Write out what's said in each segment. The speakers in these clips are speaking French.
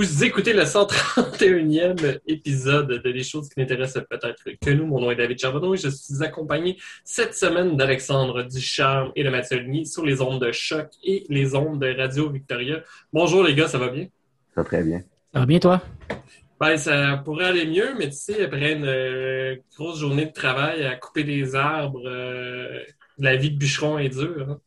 Vous écoutez le 131e épisode de Les choses qui n'intéressent peut-être que nous. Mon nom est David Charbonneau et je suis accompagné cette semaine d'Alexandre Ducharme et de Mathieu Ligny sur les ondes de choc et les ondes de Radio Victoria. Bonjour les gars, ça va bien? Ça va très bien. Ça va bien toi? Ben, ça pourrait aller mieux, mais tu sais, après une euh, grosse journée de travail à couper des arbres, euh, la vie de bûcheron est dure. Hein?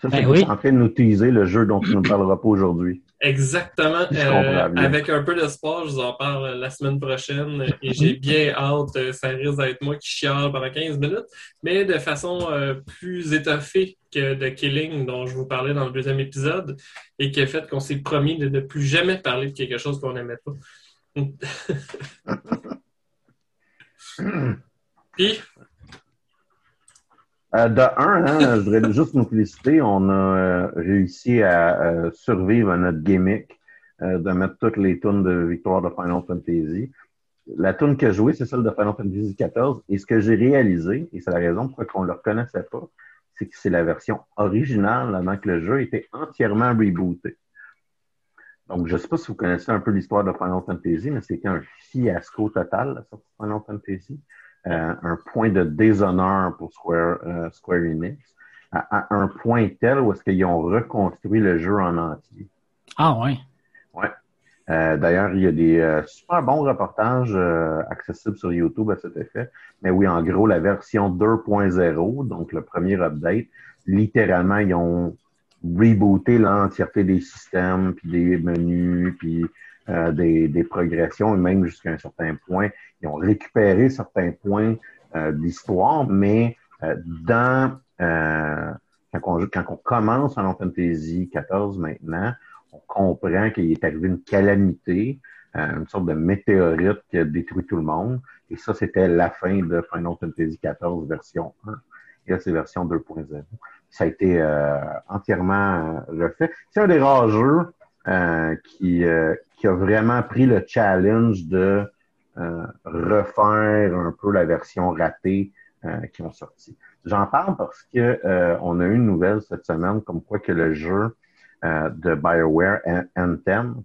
Ça, c'est ben en train de nous utiliser le jeu dont tu ne parleras pas aujourd'hui. Exactement. Euh, avec un peu d'espoir, je vous en parle la semaine prochaine et j'ai bien hâte. Euh, ça risque d'être moi qui chiale pendant 15 minutes, mais de façon euh, plus étoffée que de Killing dont je vous parlais dans le deuxième épisode et qui a fait qu'on s'est promis de ne plus jamais parler de quelque chose qu'on n'aimait pas. Puis, euh, de un, hein, je voudrais juste nous féliciter. On a euh, réussi à euh, survivre à notre gimmick de mettre toutes les tunes de victoire de Final Fantasy. La tune que j'ai jouée, c'est celle de Final Fantasy XIV. Et ce que j'ai réalisé, et c'est la raison pour laquelle on ne le reconnaissait pas, c'est que c'est la version originale avant que le jeu était entièrement rebooté. Donc, je ne sais pas si vous connaissez un peu l'histoire de Final Fantasy, mais c'était un fiasco total, la sortie de Final Fantasy. Euh, un point de déshonneur pour Square, euh, Square Enix, à, un point tel où est-ce qu'ils ont reconstruit le jeu en entier. Ah ouais. Ouais. Euh, d'ailleurs, il y a des super bons reportages accessibles sur YouTube à cet effet. Mais oui, en gros, la version 2.0, donc le premier update, littéralement, ils ont rebooté l'entièreté des systèmes, puis des menus, puis euh, des, des, progressions, et même jusqu'à un certain point. Ils ont récupéré certains points euh, d'histoire, mais euh, dans quand on, quand, on, commence Final Fantasy XIV maintenant, on comprend qu'il est arrivé une calamité, une sorte de météorite qui a détruit tout le monde. Et ça, c'était la fin de Final Fantasy XIV version 1. Et là, c'est version 2.0. Ça a été entièrement refait. C'est un des rares jeux qui, qui a vraiment pris le challenge de euh, refaire un peu la version ratée euh, qui ont sorti. J'en parle parce que euh, on a eu une nouvelle cette semaine comme quoi que le jeu de BioWare Anthem,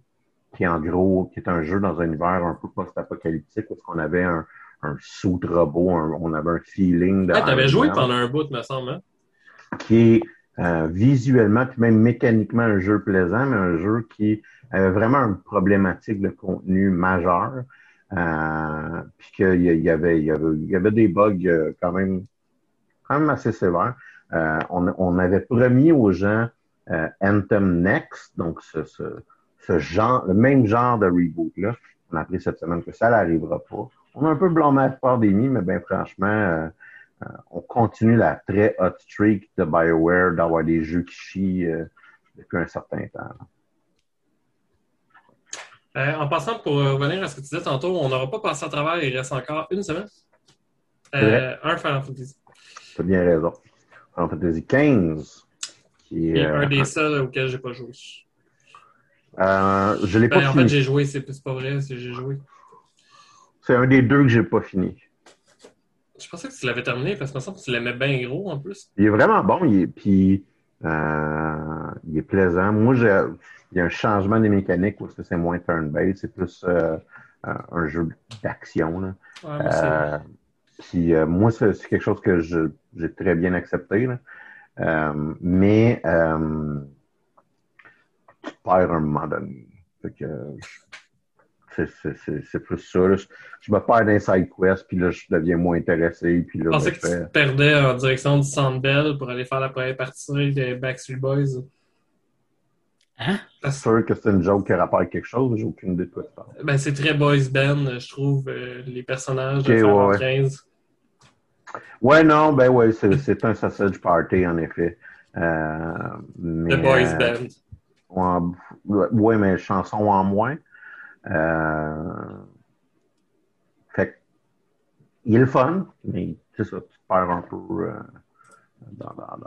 qui est en gros, qui est un jeu dans un univers un peu post-apocalyptique, où on avait un, un suit robot, on avait un feeling de. Ah, t'avais joué pendant un bout, me semble. Hein? Qui est visuellement, puis même mécaniquement un jeu plaisant, mais un jeu qui avait vraiment une problématique de contenu majeur. Euh, puis qu'il y, avait, y, avait, y avait des bugs euh, quand même, quand même assez sévères. Euh, on, on, avait promis aux gens euh, Anthem Next, donc ce, ce, ce, genre, le même genre de reboot-là. On a appris cette semaine que ça n'arrivera pas. On a un peu blâmé la pandémie, mais bien franchement, euh, on continue la très hot streak de BioWare d'avoir des jeux qui chient euh, depuis un certain temps. Euh, en passant, pour revenir à ce que tu disais tantôt, on n'aura pas passé à travers, il reste encore une semaine. un Final Fantasy. Tu as bien raison. Final Fantasy XV. Qui est, un des seuls auxquels je n'ai pas joué. je l'ai ben, pas en fini. En fait, j'ai joué, c'est pas vrai, c'est j'ai joué. C'est un des deux que j'ai pas fini. Je pensais que tu l'avais terminé parce que me semble que tu l'aimais bien gros en plus. Il est vraiment bon, il est, puis euh, il est plaisant. Moi, j'ai, il y a un changement des mécaniques où c'est moins turn-based, c'est plus euh, un jeu d'action. Ouais, puis euh, moi, c'est, quelque chose que j'ai très bien accepté. Là. Euh, mais tu perds un moment donné. Fait que, c'est plus ça. Je, me perds d'un side quest, puis là, je deviens moins intéressé. Puis là, je pensais ben, que tu te perdais en direction du Sandbell pour aller faire la première partie des Backstreet Boys. Hein? C'est sûr que c'est une joke qui rappelle quelque chose, j'ai aucune idée de quoi tu parles. Ben, c'est très boys band, je trouve, euh, les personnages de ouais, 15. Ouais, non, ben ouais, c'est un sausage party, en effet. Euh, mais, The Boys Band. Ouais, ouais, mais chansons en moins. Euh, fait il est le fun, mais c'est ça, tu perds un peu euh, dans, dans,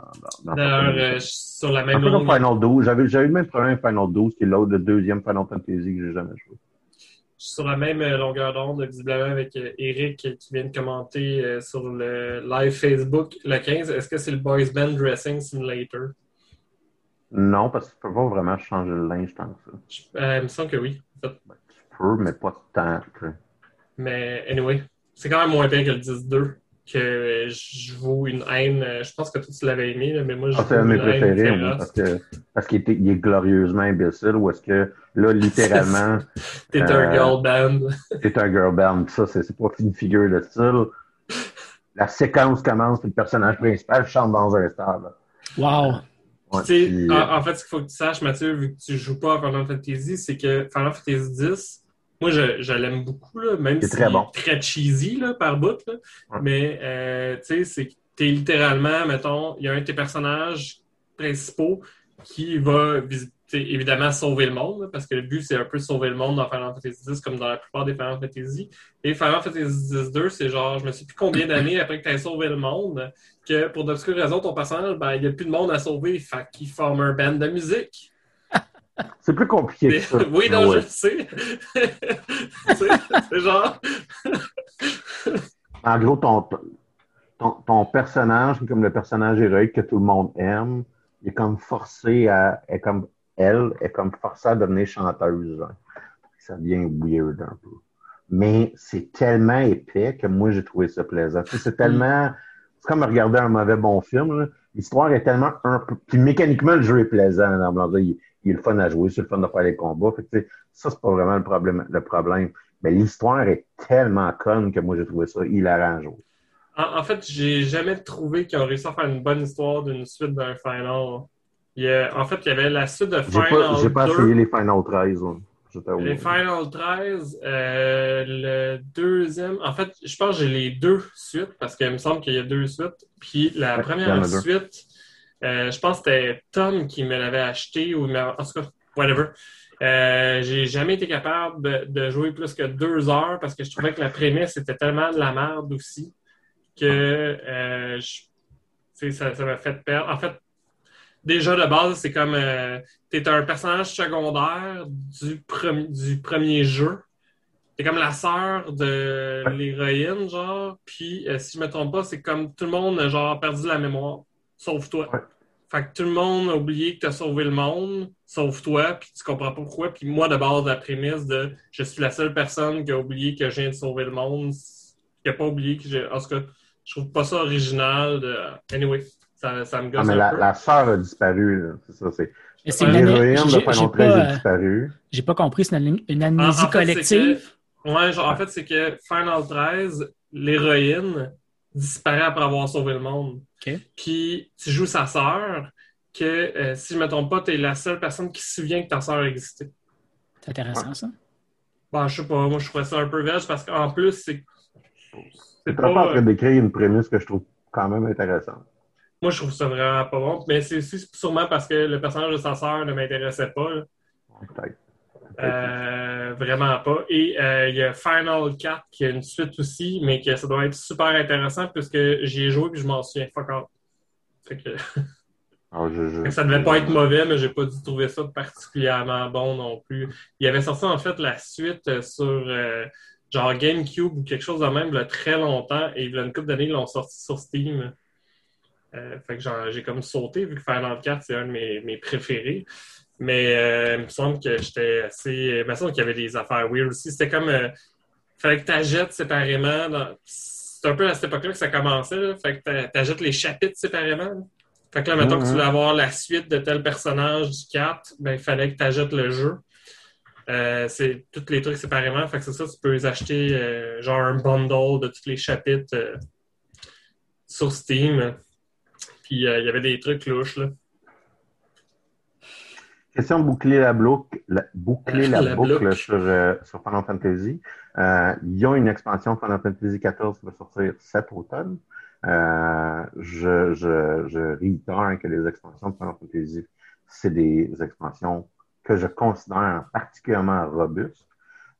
dans, D'ailleurs, euh, sur la même un Final 12. J'avais, j'avais eu le même problème Final 12, qui est l'autre, le deuxième Final Fantasy que j'ai jamais joué. Sur la même euh, longueur d'onde, visiblement, avec euh, Eric qui vient de commenter sur le live Facebook le 15. Est-ce que c'est le Boys Band Dressing Simulator? Non, parce que tu peux pas vraiment changer le linge tant que ça. Euh, il me semble que oui. En fait. Ben, tu peux, mais pas tant. Mais anyway, c'est quand même moins bien que le 10-2 que je vaux une haine. Je pense que toi, tu l'avais aimé, mais moi, je ah, C'est un de mes préférés, parce qu'il parce qu'il est glorieusement imbécile, ou est-ce que, là, littéralement... T'es un euh, girl band. T'es un girl band. Ça, c'est pas une figure de style. La séquence commence, puis le personnage principal chante dans un stade. Wow! en, fait, ce qu'il faut que tu saches, Mathieu, vu que tu joues pas à Final Fantasy, c'est que Final Fantasy X, moi, je, l'aime beaucoup, là, même si très, bon. très cheesy là, par bout. Là. Mais, euh, tu sais, c'est que t'es littéralement, mettons, il y a un de tes personnages principaux qui va évidemment sauver le monde, parce que le but, c'est un peu sauver le monde dans Final Fantasy X, comme dans la plupart des Final Fantasy. Et Final Fantasy X 2, c'est genre, je me sais plus combien d'années après que tu as sauvé le monde, que pour d'obscures raisons, ton personnage, ben, il n'y a plus de monde à sauver, fait qu'il forme un band de musique. C'est plus compliqué que ça. Oui, non, je sais. c'est genre. en gros, ton, ton, ton, personnage, comme le personnage héroïque que tout le monde aime, il est comme forcé à. Est comme, elle est comme forcée à devenir chanteuse. Hein. Ça devient weird un peu. Mais c'est tellement épais que moi, j'ai trouvé ça plaisant. C'est tellement. C'est comme regarder un mauvais bon film. L'histoire est tellement un peu. Puis mécaniquement, le jeu est plaisant. Dans il, il est le fun à jouer, c'est le fun de faire les combats. Fait ça, c'est pas vraiment le problème. Le problème. Mais l'histoire est tellement conne que moi, j'ai trouvé ça hilarant à jouer. En, en fait, j'ai jamais trouvé qu'ils ont réussi à faire une bonne histoire d'une suite d'un Final. Il en fait, il y avait la suite de Final J'ai pas, pas essayé les Final 13. Les Final 13, euh, le deuxième. En fait, je pense que j'ai les deux suites parce qu'il me semble qu'il y a deux suites. Puis la première suite, euh, je pense que c'était Tom qui me l'avait acheté ou en tout cas, whatever. Euh, j'ai jamais été capable de, jouer plus que deux heures parce que je trouvais que la prémisse était tellement de la merde aussi que euh, ça m'a fait perdre. En fait, déjà de base, c'est comme tu es un personnage secondaire du, du premier jeu. T'es comme la sœur de l'héroïne, genre. Puis, si je me trompe pas, c'est comme tout le monde a genre perdu la mémoire, sauf toi. Fait que tout le monde a oublié que tu as sauvé le monde, sauf toi, puis tu comprends pas pourquoi. Puis moi, de base, la prémisse de je suis la seule personne qui a oublié que je viens de sauver le monde, qui a pas oublié que j'ai. En tout cas, je trouve pas ça original. De... Anyway, ça, ça me gosse. Ah, mais la, peu. la sœur a disparu, c'est ça. C'est... C'est une héroïne de Final 13 a disparu. J'ai pas compris, c'est une, une amnésie collective. ouais, genre, en fait, c'est que Final 13, l'héroïne disparaît après avoir sauvé le monde. Puis tu joues sa sœur, que euh, si je ne me trompe pas, tu es la seule personne qui se souvient que ta sœur existait. C'est intéressant ça. Ben, je sais pas, moi je trouvais ça un peu vierge parce qu'en plus, c'est. C'est pas en train d'écrire une prémisse que je trouve quand même intéressante. Moi, je trouve ça vraiment pas bon, mais c'est sûrement parce que le personnage de sa sœur ne m'intéressait pas. Peut-être. Euh, vraiment pas. Et euh, il y a Final 4 qui a une suite aussi, mais que ça doit être super intéressant puisque j'y ai joué et je m'en souviens. Fuck Fait que... Ah, ça devait pas être mauvais, mais j'ai pas dû trouver ça particulièrement bon non plus. Il y avait sorti en fait la suite sur euh, genre GameCube ou quelque chose de même il y a très longtemps et il y a une couple d'années, ils l'ont sorti sur Steam. fait que j'ai comme sauté vu que Final 4 c'est un de mes, mes préférés. Mais euh, il me semble que j'étais assez. Il me semble qu'il y avait des affaires weird aussi. C'était comme. Il euh, fallait que tu achètes séparément. Dans... C'est un peu à cette époque-là que ça commençait. Là. Fait que tu achètes les chapitres séparément. Fait que là, maintenant que tu voulais avoir la suite de tel personnage du 4, ben, il fallait que tu achètes le jeu. Euh, c'est tous les trucs séparément. Fait que c'est ça, tu peux les acheter genre un bundle de tous les chapitres sur Steam. Puis il y avait des trucs louches, là. Question de boucler la, boucle, boucler la, boucle sur, euh, sur Final Fantasy. Euh, ils ont une expansion Final Fantasy XIV qui va sortir cet automne. Euh, je, je, je réitère que les expansions de Final Fantasy, c'est des expansions que je considère particulièrement robustes.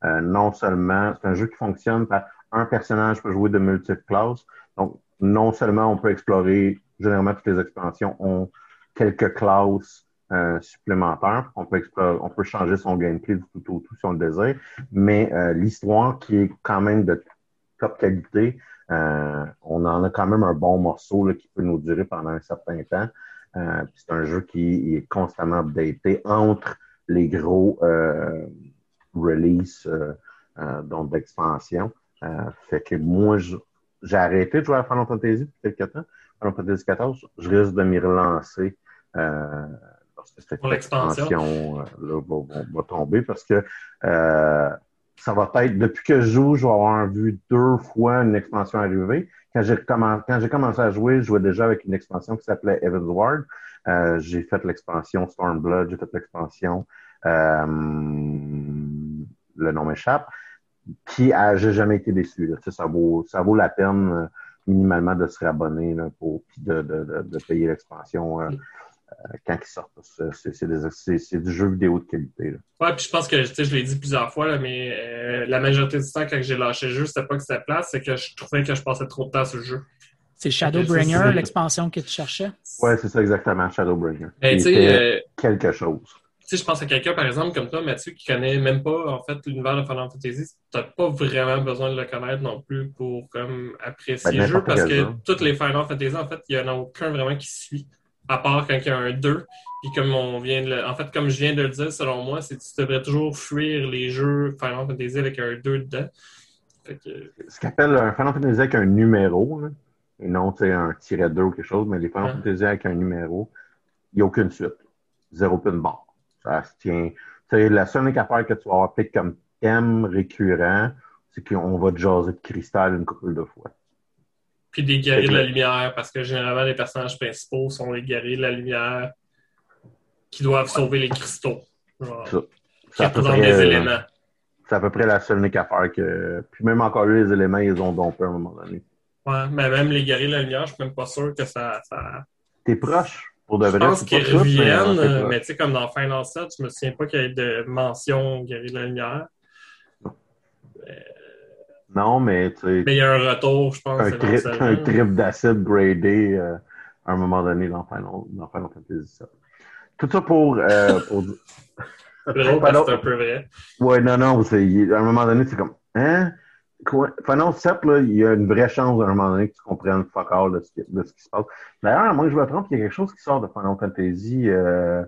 Euh, non seulement, c'est un jeu qui fonctionne par un personnage peut jouer de multiples classes. Donc, non seulement on peut explorer, généralement toutes les expansions ont quelques classes euh, supplémentaire. On peut, on peut changer son gameplay du tout au tout si on le désire. Mais euh, l'histoire qui est quand même de top qualité, euh, on en a quand même un bon morceau là, qui peut nous durer pendant un certain temps. c'est un jeu qui est constamment updaté entre les gros releases donc d'expansion. fait que moi, j'ai arrêté de jouer à Final Fantasy depuis quelques temps. Final Fantasy XIV, je risque de m'y relancer cette expansion euh, va, tomber parce que euh, ça va être, depuis que je joue, je vais avoir vu deux fois une expansion arriver. Quand j'ai commencé à jouer, je jouais déjà avec une expansion qui s'appelait Evansward. Euh, j'ai fait l'expansion Stormblood, j'ai fait l'expansion le nom m'échappe. Puis j'ai jamais été déçu. Ça, vaut, ça vaut la peine minimalement de se réabonner pour de, de, de, payer l'expansion. Euh, quand ils sortent. C'est du jeu vidéo de qualité. Là. Ouais, puis je pense que je l'ai dit plusieurs fois, là, mais euh, la majorité du temps, quand j'ai lâché le jeu, c'était pas que c'était place, c'est que je trouvais que je passais trop de temps sur le jeu. C'est Shadowbringer, l'expansion que tu cherchais? Ouais, c'est ça exactement, Shadowbringer. Ben, euh, quelque chose. Tu sais, je pense à quelqu'un, par exemple, comme toi, Mathieu, qui connaît même pas, en fait, l'univers de Final Fantasy. T'as pas vraiment besoin de le connaître non plus pour, comme, apprécier ben, le jeu, parce que toutes les Final Fantasy, en fait, il y en a aucun vraiment qui suit à part quand il y a un 2. Puis comme on vient de le... En fait, comme je viens de le dire, selon moi, c'est que tu devrais toujours fuir les jeux Final Fantasy avec un 2 dedans. Ce qu'on appelle un Final Fantasy avec un numéro, là. et non un tiret 2 ou quelque chose, mais les Final Fantasy avec un numéro, il n'y a aucune suite. Zéro pin barre. Ça se tient. T'sais, la seule affaire que tu vas avoir comme thème récurrent, c'est qu'on va te jaser de cristal une couple de fois puis des guerriers de la lumière, parce que généralement, les personnages principaux sont les guerriers de la lumière qui doivent sauver les cristaux. ça. C'est à, peu près, des éléments. C'est à peu près la seule unique affaire que. Puis même encore les éléments, ils ont dompé à un moment donné. Ouais, mais même les guerriers de la lumière, je suis même pas sûr que ça. ça... T'es proche pour de vrai. Je pense qu'ils reviennent, mais, tu sais, comme dans Final 7, je me souviens pas qu'il y ait de mention guerrier de la lumière. Non, mais tu sais. Mais il y a un retour, je pense. Un, trip, un trip d'acide gradé euh, à un moment donné dans Final, dans Final Fantasy VII. Tout ça pour. Euh, pour... c'est un peu vrai. Ouais, non, non, à un moment donné, c'est comme. Hein? Final 7, là, il y a une vraie chance à un moment donné que tu comprennes fuck all de ce, qui, de ce qui se passe. D'ailleurs, moi, je me trompe, il y a quelque chose qui sort de Final Fantasy. Euh,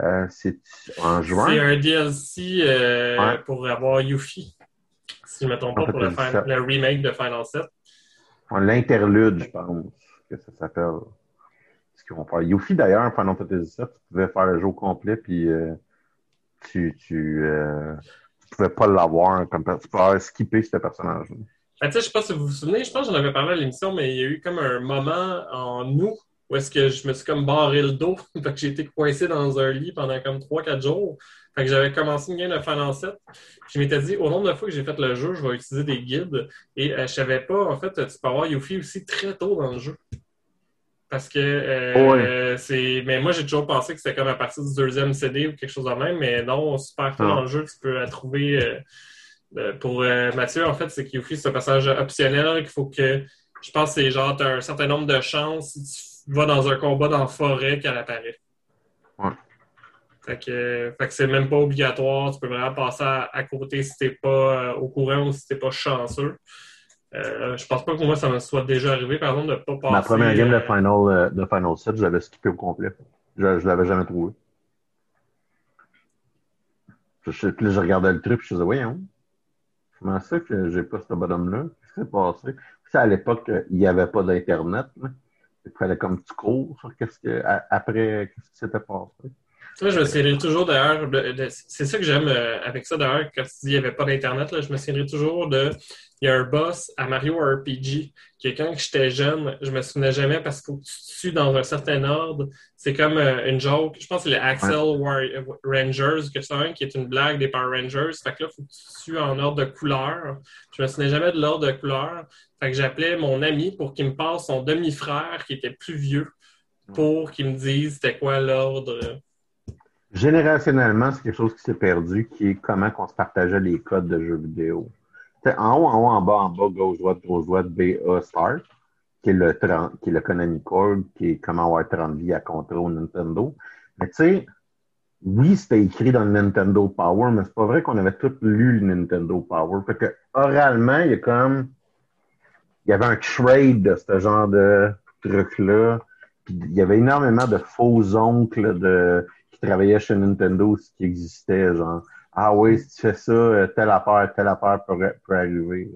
euh, c'est en juin? C'est un DLC ouais. pour avoir Yuffie si je ne me trompe pas, pour le, le, remake de Final 7. L'interlude, je pense que ça s'appelle. Ce qu'ils vont faire. Yuffie, d'ailleurs, Final Fantasy 7, tu pouvais faire le jeu complet, puis euh, tu, tu, euh, tu pouvais pas l'avoir comme tu pouvais skipper ce personnage. Ben, je sais pas si vous vous souvenez, je pense que j'en avais parlé à l'émission, mais il y a eu comme un moment en août où est-ce que je me suis comme barré le dos, fait que j'ai été coincé dans un lit pendant comme 3-4 jours. Fait que j'avais commencé une game de Final 7. Je m'étais dit, au nombre de fois que j'ai fait le jeu, je vais utiliser des guides. Et euh, je savais pas, en fait, tu peux avoir Yuffie aussi très tôt dans le jeu. Parce que euh, c'est. Mais moi, j'ai toujours pensé que c'était comme à partir du deuxième CD ou quelque chose de même. Mais non, super tôt ah. dans le jeu, tu peux la trouver. Euh, pour Mathieu, en fait, c'est que Yuffie, c'est un passage optionnel qu'il faut que. Je pense que c'est genre, tu as un certain nombre de chances si tu vas dans un combat dans la forêt qu'elle apparaît. Ouais. Fait que, fait que c'est même pas obligatoire. Tu peux vraiment passer à, côté si t'es pas euh, au courant ou si t'es pas chanceux. Euh, je pense pas que moi ça me soit déjà arrivé, par exemple, de pas passer. Ma première game de euh, Final, de Final 7, je l'avais skippé au complet. Je, je l'avais jamais trouvé. Je, puis je regardais le truc, je me disais, voyons, comment ça que j'ai pas ce bonhomme-là? Qu'est-ce qui s'est passé? Puis à l'époque, il n'y avait pas d'Internet. Il fallait comme tu cours sur qu'est-ce que, après, qu'est-ce qui s'était passé? Moi, je me souviendrai toujours d'ailleurs, c'est ça que j'aime euh, avec ça d'ailleurs, quand tu dis qu'il n'y avait pas d'Internet, je me souviendrai toujours de. Il y a un boss à Mario RPG qui, quand j'étais jeune, je me souvenais jamais parce que tu tues dans un certain ordre. C'est comme euh, une joke. Je pense que c'est le Axel Rangers, que c'est qui est une blague des Power Rangers. Fait que là, il faut que tu tues en ordre de couleur. Je me souvenais jamais de l'ordre de couleur. Fait que j'appelais mon ami pour qu'il me passe son demi-frère qui était plus vieux pour qu'il me dise c'était quoi l'ordre Générationnellement, c'est quelque chose qui s'est perdu, qui est comment on se partageait les codes de jeux vidéo. en haut, en haut, en bas, en bas, gauche, droite, gauche, droite, BA, Start, qui est le, qui est le Konami Code, qui est comment avoir 30 vies à au Nintendo. Mais tu sais, oui, c'était écrit dans le Nintendo Power, mais c'est pas vrai qu'on avait tous lu le Nintendo Power. Fait que, oralement, il y a comme, il y avait un trade de ce genre de truc-là il y avait énormément de faux oncles de, qui travaillaient chez Nintendo, ce qui existait, genre Ah oui, si tu fais ça, euh, telle affaire, telle affaire peut, arriver.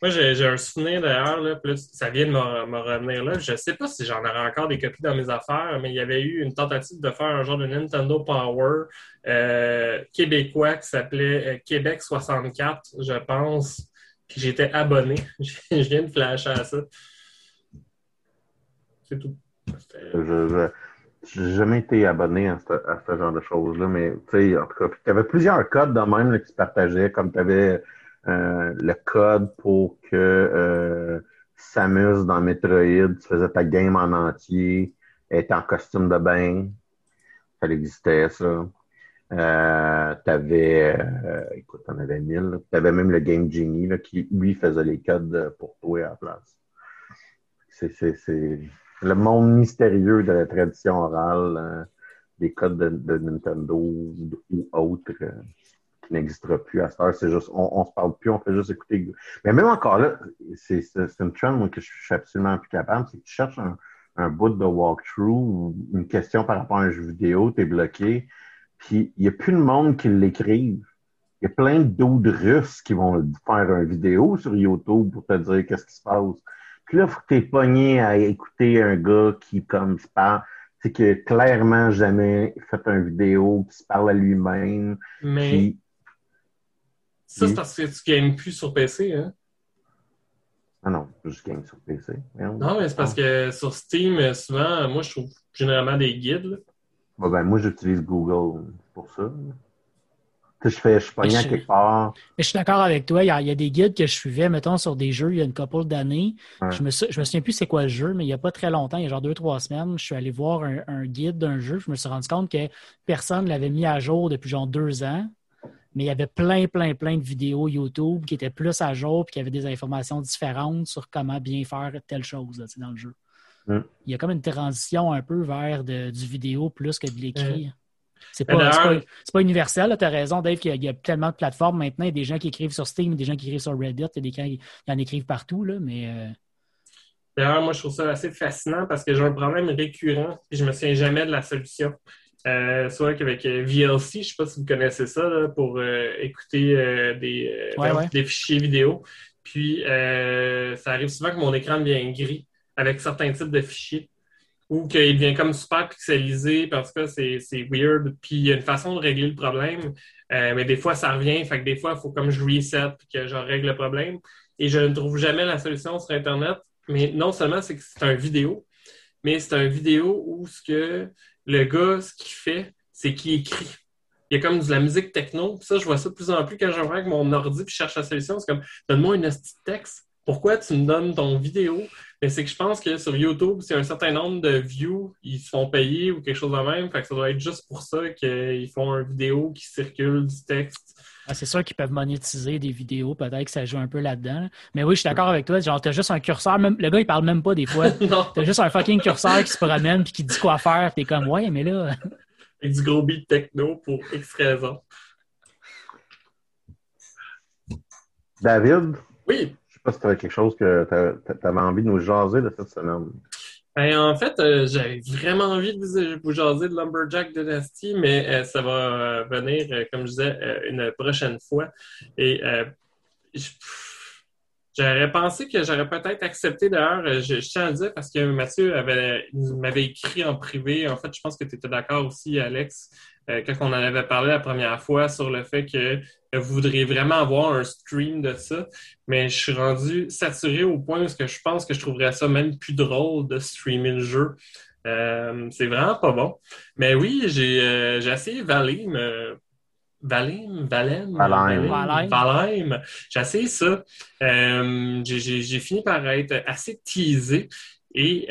Moi, j'ai un souvenir d'ailleurs, ça vient de me, revenir là. Je ne sais pas si j'en aurais encore des copies dans mes affaires, mais il y avait eu une tentative de faire un genre de Nintendo Power euh, québécois qui s'appelait euh, Québec 64, je pense. Puis j'étais abonné. je viens de flasher à ça. C'est tout. Je n'ai jamais été abonné à ce, genre de choses-là, mais tu sais, en tout cas, tu avais plusieurs codes de même qui se partageaient, comme tu avais euh, le code pour que euh, Samus dans Metroid, tu faisais ta game en entier, être en costume de bain. Ça existait, ça. Euh, t'avais, euh, écoute, t'en avais mille. T'avais même le Game Genie là, qui, lui, faisait les codes pour toi à la place. C'est, le monde mystérieux de la tradition orale, euh, des codes de, Nintendo ou, autres euh, qui n'existera plus à cette heure. C'est juste, on, on se parle plus, on fait juste écouter. Mais même encore là, c'est, une trend que je suis absolument plus capable, c'est que tu cherches un, bout de walkthrough, une question par rapport à un jeu vidéo, tu es bloqué puis il n'y a plus de monde qui l'écrive. Il y a plein d'autres Russes qui vont faire une vidéo sur YouTube pour te dire qu'est-ce qui se passe. Puis là, il faut que tu es pogné à écouter un gars qui, comme, se parle, c'est que clairement jamais fait une vidéo, qui se parle à lui-même. Mais. Ça, c'est parce que tu games plus sur PC, hein? Ah non, je game sur PC. Non, mais c'est parce que sur Steam, souvent, moi, je trouve généralement des guides. Ben, moi, j'utilise Google pour ça. Je fais, je suis pas à quelque part. Mais je suis d'accord avec toi. Il y, a, des guides que je suivais, mettons, sur des jeux il y a une couple d'années. Je, me, je me souviens plus c'est quoi le jeu, mais il n'y a pas très longtemps, il y a genre deux, trois semaines, je suis allé voir un, guide d'un jeu. Je me suis rendu compte que personne ne l'avait mis à jour depuis genre deux ans. Mais il y avait plein, plein, plein de vidéos YouTube qui étaient plus à jour et qui avaient des informations différentes sur comment bien faire telle chose dans le jeu. Il y a comme une transition un peu vers du vidéo plus que de l'écrit. C'est pas, pas, universel, tu as raison, Dave, qu'il y, a tellement de plateformes maintenant. Il y a des gens qui écrivent sur Steam, des gens qui écrivent sur Reddit, il y a des gens qui en écrivent partout, là, mais. Euh, D'ailleurs, moi, je trouve ça assez fascinant parce que j'ai un problème récurrent et je me souviens jamais de la solution. Euh, soit qu'avec euh, VLC, je ne sais pas si vous connaissez ça, pour écouter des, des, fichiers vidéo. Puis, ça arrive souvent que mon écran devient gris avec certains types de fichiers ou qu'il devient comme super pixelisé parce que c'est weird. Puis il y a une façon de régler le problème, euh, mais des fois ça revient. Fait que des fois, il faut comme je reset puis que je règle le problème. Et je ne trouve jamais la solution sur Internet. Mais non seulement c'est que c'est un vidéo, mais c'est un vidéo où ce que le gars, ce qu'il fait, c'est qu'il écrit. Il y a comme de la musique techno. ça, je vois ça de plus en plus quand je reviens avec mon ordi puis je cherche la solution. C'est comme, donne-moi une petite texte. Pourquoi tu me donnes ton vidéo? Mais c'est que je pense que sur YouTube, c'est un certain nombre de views, ils se font payer ou quelque chose de même. Fait que ça doit être juste pour ça qu'ils font une vidéo qui circule du texte. Ah, c'est sûr qu'ils peuvent monétiser des vidéos, peut-être que ça joue un peu là-dedans. Mais oui, je suis d'accord avec toi. Genre, t'as juste un curseur, même, le gars, il parle même pas des fois. t'as juste un fucking curseur qui se promène puis qui dit quoi faire. T'es comme, ouais, mais là. Avec du gros beat techno pour X raisons. David? Oui pas si tu avais quelque chose que tu avais envie de nous jaser de cette semaine. Ben, en fait, euh, j'avais vraiment envie de vous jaser de Lumberjack Dynasty, mais euh, ça va euh, venir, comme je disais, une prochaine fois. Et j'aurais pensé que j'aurais peut-être accepté d'ailleurs, je, tiens à le dire parce que Mathieu m'avait écrit en privé. En fait, je pense que tu étais d'accord aussi, Alex, quand on en avait parlé la première fois sur le fait que vous voudriez vraiment avoir un stream de ça, mais je suis rendu saturé au point où je pense que je trouverais ça même plus drôle de streamer le jeu. Euh, c'est vraiment pas bon. Mais oui, j'ai euh, essayé. Euh, Valim, Valem, Valheim. J'ai essayé ça. j'ai fini par être assez teasé et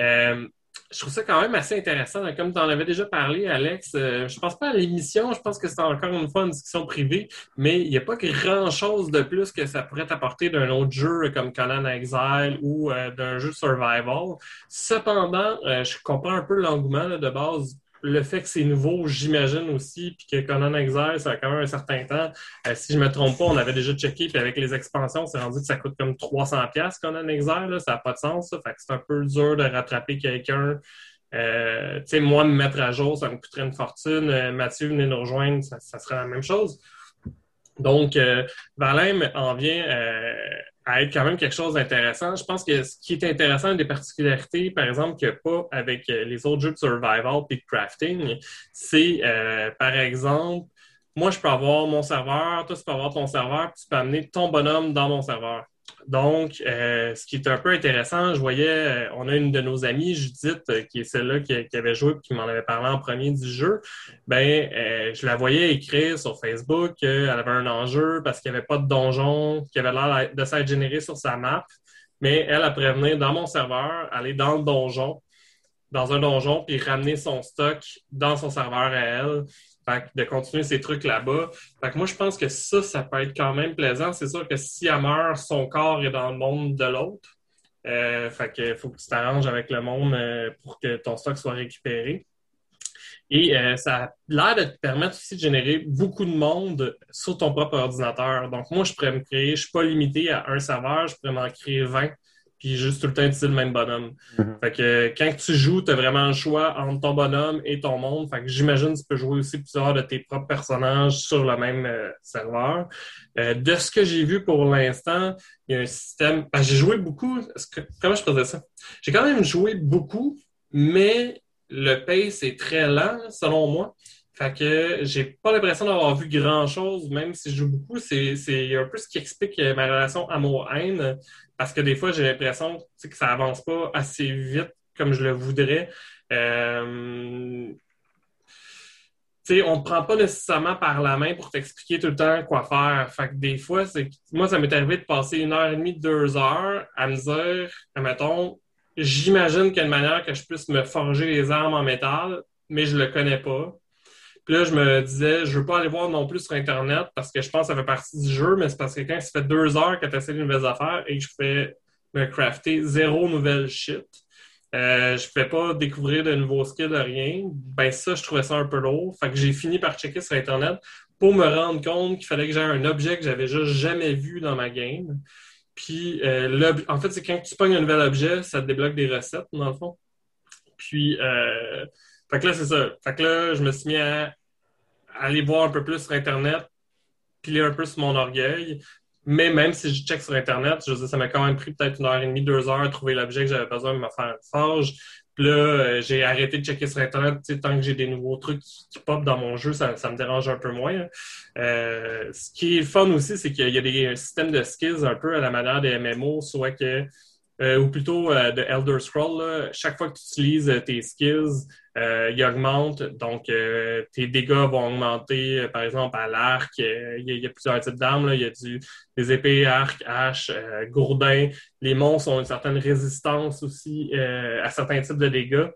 je trouve ça quand même assez intéressant. Comme tu en avais déjà parlé, Alex, euh, je pense pas à l'émission, je pense que c'est encore une fois une discussion privée, mais il n'y a pas grand-chose de plus que ça pourrait t'apporter d'un autre jeu comme Conan Exile ou euh, d'un jeu survival. Cependant, euh, je comprends un peu l'engouement de base le fait que c'est nouveau, j'imagine aussi, puis que Conan Exile, ça a quand même un certain temps. Euh, si je me trompe pas, on avait déjà checké, puis avec les expansions, c'est rendu que ça coûte comme 300 pièces Conan Exile, ça n'a pas de sens. Ça. Fait que c'est un peu dur de rattraper quelqu'un Euh, tu sais, moi, me mettre à jour, ça me coûterait une fortune. Euh, Mathieu, venez nous rejoindre, ça, serait la même chose. Donc, euh, Valheim en vient à être quand même quelque chose d'intéressant. Je pense que ce qui est intéressant, des particularités, par exemple, qu'il n'y a pas avec les autres jeux de survival et crafting, c'est, par exemple, moi, je peux avoir mon serveur, toi, tu peux avoir ton serveur, puis tu peux amener ton bonhomme dans mon serveur. Donc, euh, ce qui est un peu intéressant, je voyais, euh, on a une de nos amies, Judith, euh, qui est celle-là qui, avait joué et qui m'en avait parlé en premier du jeu. Ben, je la voyais écrire sur Facebook qu'elle avait un enjeu parce qu'il n'y avait pas de donjon, qui avait l'air de s'être généré sur sa map. Mais elle, a prévenu dans mon serveur, aller dans le donjon, dans un donjon, puis ramener son stock dans son serveur à elle de continuer ces trucs là-bas. Fait que moi, je pense que ça, ça peut être quand même plaisant. C'est sûr que si elle meurt, son corps est dans le monde de l'autre. Euh, fait que faut que tu t'arranges avec le monde euh, pour que ton stock soit récupéré. Et euh, ça a l'air de te permettre aussi de générer beaucoup de monde sur ton propre ordinateur. Donc, moi, je pourrais me créer, je suis pas limité à un serveur, je pourrais m'en créer 20 puis juste tout le temps utiliser le même bonhomme. Mhm. Fait que quand tu joues, tu as vraiment le choix entre ton bonhomme et ton monde. Fait que j'imagine que tu peux jouer aussi plusieurs de tes propres personnages sur le même euh, serveur. Euh, de ce que j'ai vu pour l'instant, il y a un système. j'ai joué beaucoup. comment je faisais ça? J'ai quand même joué beaucoup, mais le pace est très lent, selon moi. Fait que j'ai pas l'impression d'avoir vu grand chose, même si je joue beaucoup. C'est un peu ce qui explique ma relation amour-haine. Parce que des fois, j'ai l'impression que ça avance pas assez vite comme je le voudrais. Euh, on ne prend pas nécessairement par la main pour t'expliquer tout le temps quoi faire. Fait que des fois, c'est moi, ça m'est arrivé de passer une heure et demie, deux heures à me dire, mettons, j'imagine qu'il y a une manière que je puisse me forger les armes en métal, mais je le connais pas. Puis là, je me disais, je veux pas aller voir non plus sur Internet parce que je pense que ça fait partie du jeu, mais c'est parce que quand ça fait deux heures que tu essaies de nouvelles affaires et que je fais me crafter zéro nouvelle shit, euh, je ne pas découvrir de nouveaux skills, rien. Ben ça, je trouvais ça un peu lourd. Fait que j'ai fini par checker sur Internet pour me rendre compte qu'il fallait que j'aie un objet que j'avais juste jamais vu dans ma game. Puis, euh, en fait, c'est quand tu pognes un nouvel objet, ça te débloque des recettes, dans le fond. Puis, euh, fait que là, c'est ça. Fait que là, je me suis mis à aller voir un peu plus sur Internet, piler un peu sur mon orgueil. Mais même si je check sur Internet, je veux ça m'a quand même pris peut-être une heure et demie, deux heures à trouver l'objet que j'avais besoin de me faire une forge. Puis là, euh, j'ai arrêté de checker sur Internet. Tant que j'ai des nouveaux trucs qui, pop dans mon jeu, ça, me dérange un peu moins. Euh, ce qui est fun aussi, c'est qu'il y a des systèmes de skills un peu à la manière des MMO, soit que euh, ou plutôt euh, de Elder Scroll, chaque fois que tu utilises euh, tes skills, ils augmentent. Donc, tes dégâts vont augmenter, par exemple, à l'arc. Il y, a plusieurs types d'armes. Il y a du, des épées, arcs, haches, gourdins. Les monstres ont une certaine résistance aussi à certains types de dégâts.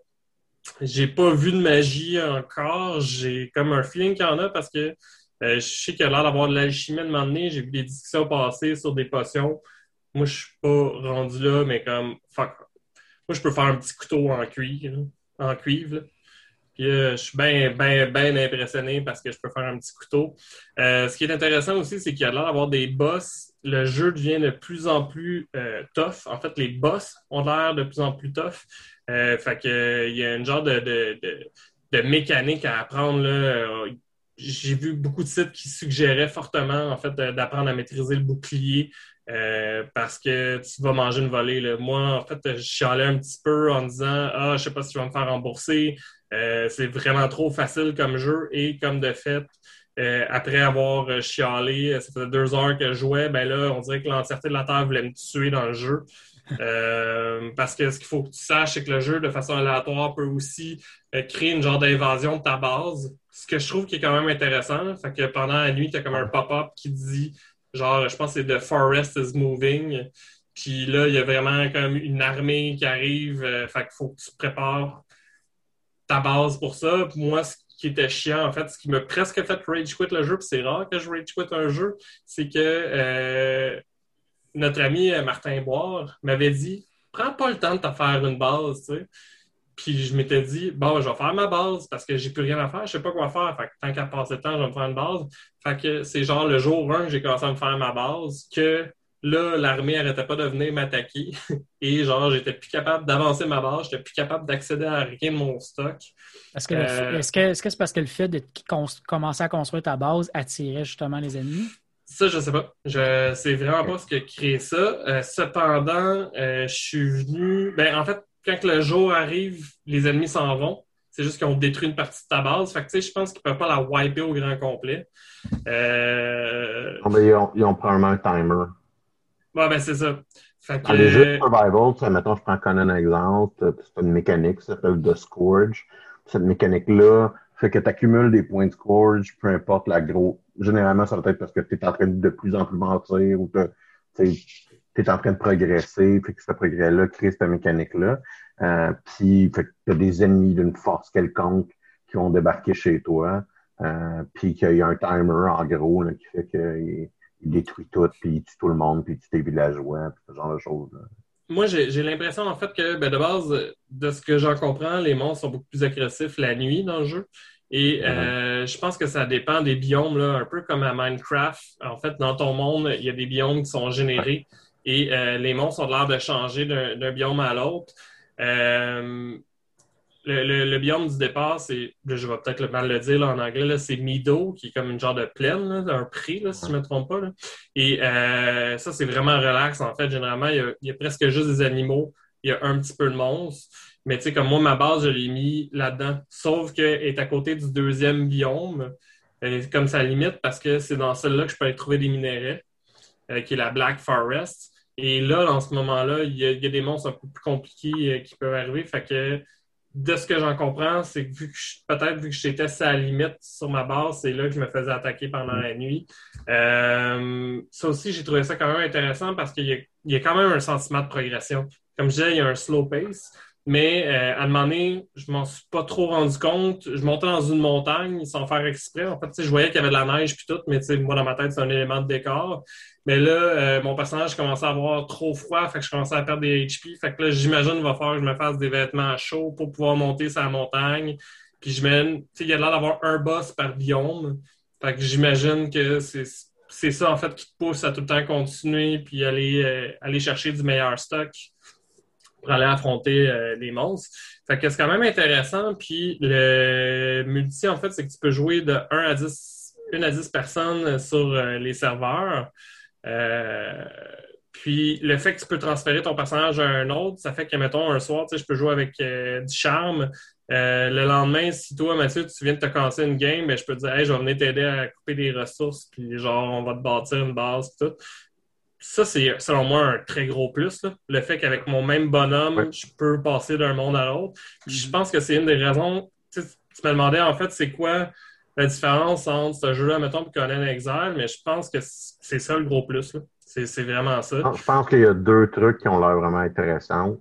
J'ai pas vu de magie encore. J'ai comme un feeling qu'il y en a parce que je sais qu'il a l'air d'avoir de l'alchimie de m'emmener. J'ai vu des discussions passer sur des potions. Moi, je suis pas rendu là, mais comme, fuck. Moi, je peux faire un petit couteau en cuivre, en cuivre. Puis euh, je suis bien, bien, bien impressionné parce que je peux faire un petit couteau. Euh, ce qui est intéressant aussi, c'est qu'il y a l'air d'avoir des boss. Le jeu devient de plus en plus euh, tough. En fait, les boss ont l'air de plus en plus tough. fait il y a une genre de, de, de, mécanique à apprendre. Là. J'ai vu beaucoup de sites qui suggéraient fortement en fait d'apprendre à maîtriser le bouclier, euh, parce que tu vas manger une volée. Moi, en fait, je allé un petit peu en disant Ah, je sais pas si je vais me faire rembourser. Euh, c'est vraiment trop facile comme jeu. Et comme de fait, euh, après avoir chialé, ça faisait deux heures que je jouais, ben là, on dirait que l'entièreté de la Terre voulait me tuer dans le jeu. parce que ce qu'il faut que tu saches, c'est que le jeu, de façon aléatoire, peut aussi créer une genre d'invasion de ta base. Ce que je trouve qui est quand même intéressant. Fait que pendant la nuit, tu as comme un pop-up qui dit Genre, je pense que c'est The Forest is Moving. Puis là, il y a vraiment comme une armée qui arrive. Euh, fait qu'il faut que tu prépares ta base pour ça. moi, ce qui était chiant, en fait, ce qui m'a presque fait rage quit le jeu, puis c'est rare que je rage quit un jeu, c'est que euh, notre ami euh, Martin Boire m'avait dit Prends pas le temps de te faire une base, tu sais. Puis je m'étais dit, bon, je vais faire ma base parce que j'ai plus rien à faire, je sais pas quoi faire. Fait que tant qu'à passer le temps, je vais me faire une base. Fait que c'est genre le jour 1 que j'ai commencé à me faire ma base que Là, l'armée arrêtait pas de venir m'attaquer. Et genre, j'étais plus capable d'avancer ma base, j'étais plus capable d'accéder à rien de mon stock. Est-ce que euh, c'est parce que le fait de commencer à construire ta base attirait justement les ennemis? Ça, je sais pas. Je sais vraiment pas ce qui a créé ça. Euh, cependant, euh, je suis venu. Ben, en fait, quand le jour arrive, les ennemis s'en vont. C'est juste qu'ils ont détruit une partie de ta base. Fait que, tu sais, je pense qu'ils peuvent pas la wiper au grand complet. Euh... Non, mais ils ont, ils ont probablement un timer. Ouais, ben, c'est ça. Fait que... Dans les jeux de survival, mettons, je prends Conan un exemple, c'est une mécanique qui s'appelle The Scourge. Cette mécanique-là fait que tu accumules des points de Scourge, peu importe la gros. Généralement, ça va être parce que tu es en train de, de plus en plus mentir ou tu es en train de progresser, puis que ce progrès-là crée cette mécanique-là. Euh, puis, tu as des ennemis d'une force quelconque qui vont débarquer chez toi. Euh, puis qu'il y a un timer, en gros, là, qui fait qu'il il détruit tout, puis il tue tout le monde, puis il tue tes villageois, puis ce genre de choses. Moi, j'ai l'impression, en fait, que ben, de base, de ce que j'en comprends, les monstres sont beaucoup plus agressifs la nuit dans le jeu. Et euh, je pense que ça dépend des biomes, là, un peu comme à Minecraft. En fait, dans ton monde, il y a des biomes qui sont générés et euh, les monstres ont l'air de changer d'un biome à l'autre. Euh, le, biome du départ, c'est, je vais peut-être mal le dire en anglais, c'est Meadow, qui est comme une genre de plaine, un pré, si je ne me trompe pas. Et euh, ça, c'est vraiment relax. En fait, généralement, il y, a, presque juste des animaux. Il y a un petit peu de monstres. Mais tu sais, comme moi, ma base, je l'ai mis là-dedans. Sauf qu'elle est à côté du deuxième biome. comme ça limite, parce que c'est dans celle-là que je peux aller trouver des minéraux, euh, qui est la Black Forest. Et là, en ce moment-là, il y, a, des monstres un peu plus compliqués euh, qui peuvent arriver. Fait que de ce que j'en comprends, c'est que vu que peut-être vu que j'étais à la limite sur ma base, c'est là que je me faisais attaquer pendant la nuit. Euh, ça aussi, j'ai trouvé ça quand même intéressant parce qu'il y, a quand même un sentiment de progression. Comme je disais, il y a un slow pace. Mais euh, à un moment donné, je m'en suis pas trop rendu compte. Je montais dans une montagne sans faire exprès. En fait, je voyais qu'il y avait de la neige puis tout, mais moi, dans ma tête, c'est un élément de décor. Mais là, euh, mon personnage commençait à avoir trop froid, fait que je commençais à perdre des HP. Fait que là, j'imagine qu'il va falloir que je me fasse des vêtements chauds pour pouvoir monter sur la montagne. Puis je mène, tu sais, il y a l'air d'avoir un boss par biome. Fait que j'imagine que c'est ça, en fait, qui te pousse à tout le temps continuer puis aller, euh, aller chercher du meilleur stock pour aller affronter euh, les monstres. Fait que c'est quand même intéressant. Puis le multi, en fait, c'est que tu peux jouer de 1 à 10, 1 à 10 personnes sur euh, les serveurs. Euh, puis le fait que tu peux transférer ton personnage à un autre, ça fait que, mettons, un soir, tu sais, je peux jouer avec du charme. le lendemain, si toi, Mathieu, tu viens de te casser une game, ben, je peux te dire, hey, je vais venir t'aider à couper des ressources, puis genre, on va te bâtir une base, tout ça, c'est selon moi un très gros plus. Le fait qu'avec mon même bonhomme, je peux passer d'un monde à l'autre. Je mhm. pense que c'est une des raisons. Tu, me demandais en fait, c'est quoi la différence entre ce jeu-là, mettons, et Conan Exile, mais je pense que c'est ça le gros plus. C'est vraiment ça. Je pense qu'il y a deux trucs qui ont l'air vraiment intéressants.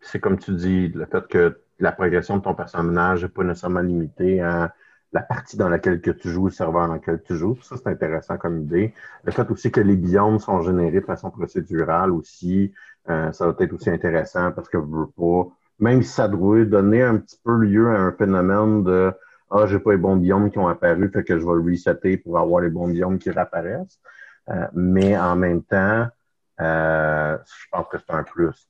C'est comme tu dis, le fait que la progression de ton personnage n'est pas nécessairement limitée à la partie dans laquelle que tu joues, le serveur dans lequel tu joues. Ça, c'est intéressant comme idée. Le fait aussi que les biomes sont générés de façon procédurale aussi, euh, ça va être aussi intéressant parce que veux pas, même si ça doit donner un petit peu lieu à un phénomène de Ah, j'ai pas les bons biomes qui ont apparu, fait que je vais le resetter pour avoir les bons biomes qui réapparaissent. Euh, mais en même temps, euh, je pense que c'est un plus.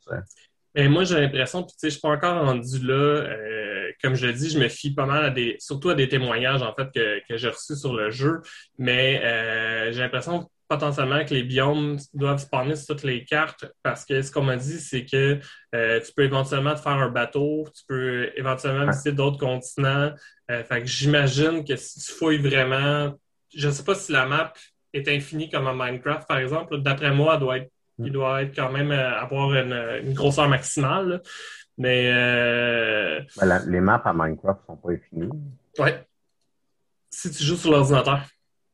Ben, moi, j'ai l'impression, puis tu sais, je suis pas encore rendu là. Euh, comme je le dis, je me fie pas mal à des, surtout à des témoignages en fait que, que j'ai reçus sur le jeu. Mais euh, j'ai l'impression potentiellement que les biomes doivent spawner sur toutes les cartes parce que ce qu'on m'a dit, c'est que euh, tu peux éventuellement te faire un bateau, tu peux éventuellement visiter d'autres continents. fait que j'imagine que si tu fouilles vraiment, je sais pas si la map est infinie comme en Minecraft, par exemple. D'après moi, elle doit être il doit être quand même euh, avoir une, grosseur maximale. Mais. Euh, ben, les maps à Minecraft sont pas infinies. Oui. Si tu joues sur l'ordinateur.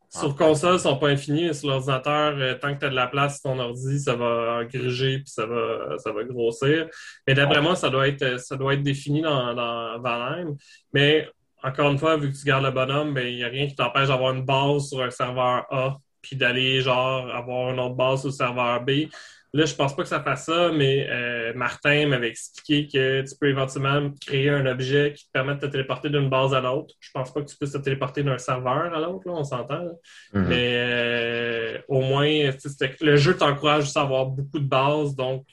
Sur ah. console, ils sont pas infinis, mais sur l'ordinateur, euh, tant que tu as de la place sur ton ordi, ça va engriger puis ça va, ça va grossir. Mais d'après moi, ça doit être, ça doit être défini dans, dans Valheim. Mais encore une fois, vu que tu gardes le bonhomme, ben, il n'y a rien qui t'empêche d'avoir une base sur un serveur A puis d'aller genre avoir une autre base au serveur B. Là, je pense pas que ça fasse ça, mais euh, Martin m'avait expliqué que tu peux éventuellement créer un objet qui te permet de te téléporter d'une base à l'autre. Je pense pas que tu puisses te téléporter d'un serveur à l'autre, on s'entend. Mm-hmm. Mais euh, au moins, le jeu t'encourage à avoir beaucoup de bases, donc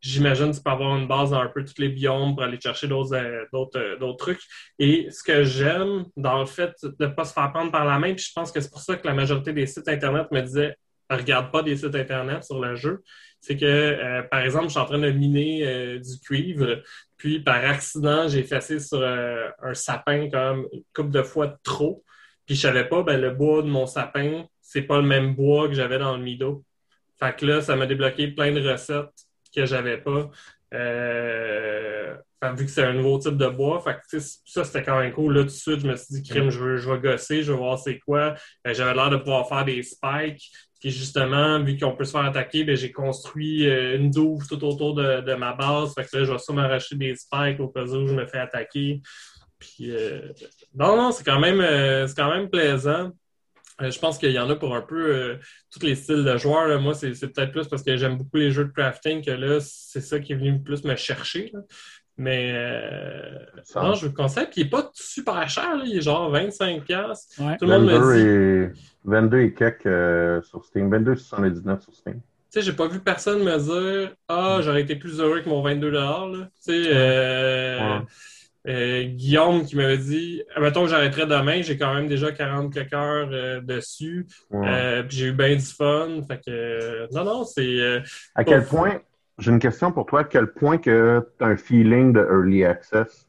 j'imagine que tu peux avoir une base dans un peu tous les biomes pour aller chercher d'autres euh, d'autres trucs. Et ce que j'aime dans le fait de ne pas se faire prendre par la main, puis je pense que c'est pour ça que la majorité des sites Internet me disaient regarde pas des sites Internet sur le jeu, c'est que, euh, par exemple, je suis en train de miner euh, du cuivre, puis par accident, j'ai effacé sur un sapin comme une couple de fois trop, puis je savais pas, ben, le bois de mon sapin, c'est pas le même bois que j'avais dans le Mido. Fait que là, ça m'a débloqué plein de recettes que j'avais pas. Euh, vu que c'est un nouveau type de bois, fait ça c'était quand même cool. Là, tout de suite, je me suis dit, crime, je veux, je vais gosser, je veux voir c'est quoi. Euh, j'avais l'air de pouvoir faire des spikes. Puis justement, vu qu'on peut se faire attaquer, ben, j'ai construit euh, une douve tout autour de, ma base. Fait que là, je vais sûrement racheter des spikes au cas où je me fais attaquer. Puis non, non, c'est quand même c'est quand même plaisant. Euh, je pense qu'il y en a pour un peu euh, tous les styles de joueurs. Moi, c'est peut-être plus parce que j'aime beaucoup les jeux de crafting que là, c'est ça qui est venu plus me chercher. Mais euh, non, je vous conseille. Puis il n'est pas super cher. Il est genre 25$. Tout le monde me dit. 22 et quelques sur Steam. 22,79 sur Steam. Tu sais, j'ai pas vu personne me dire Ah, j'aurais été plus heureux que mon 22$. Tu sais, euh, Guillaume qui m'avait dit mettons que j'arrêterais demain, j'ai quand même déjà 40 quelques heures euh, dessus. Euh, puis j'ai eu bien du fun. Fait que non, non, c'est. à quel point j'ai une question pour toi, à quel point que tu as un feeling de early access?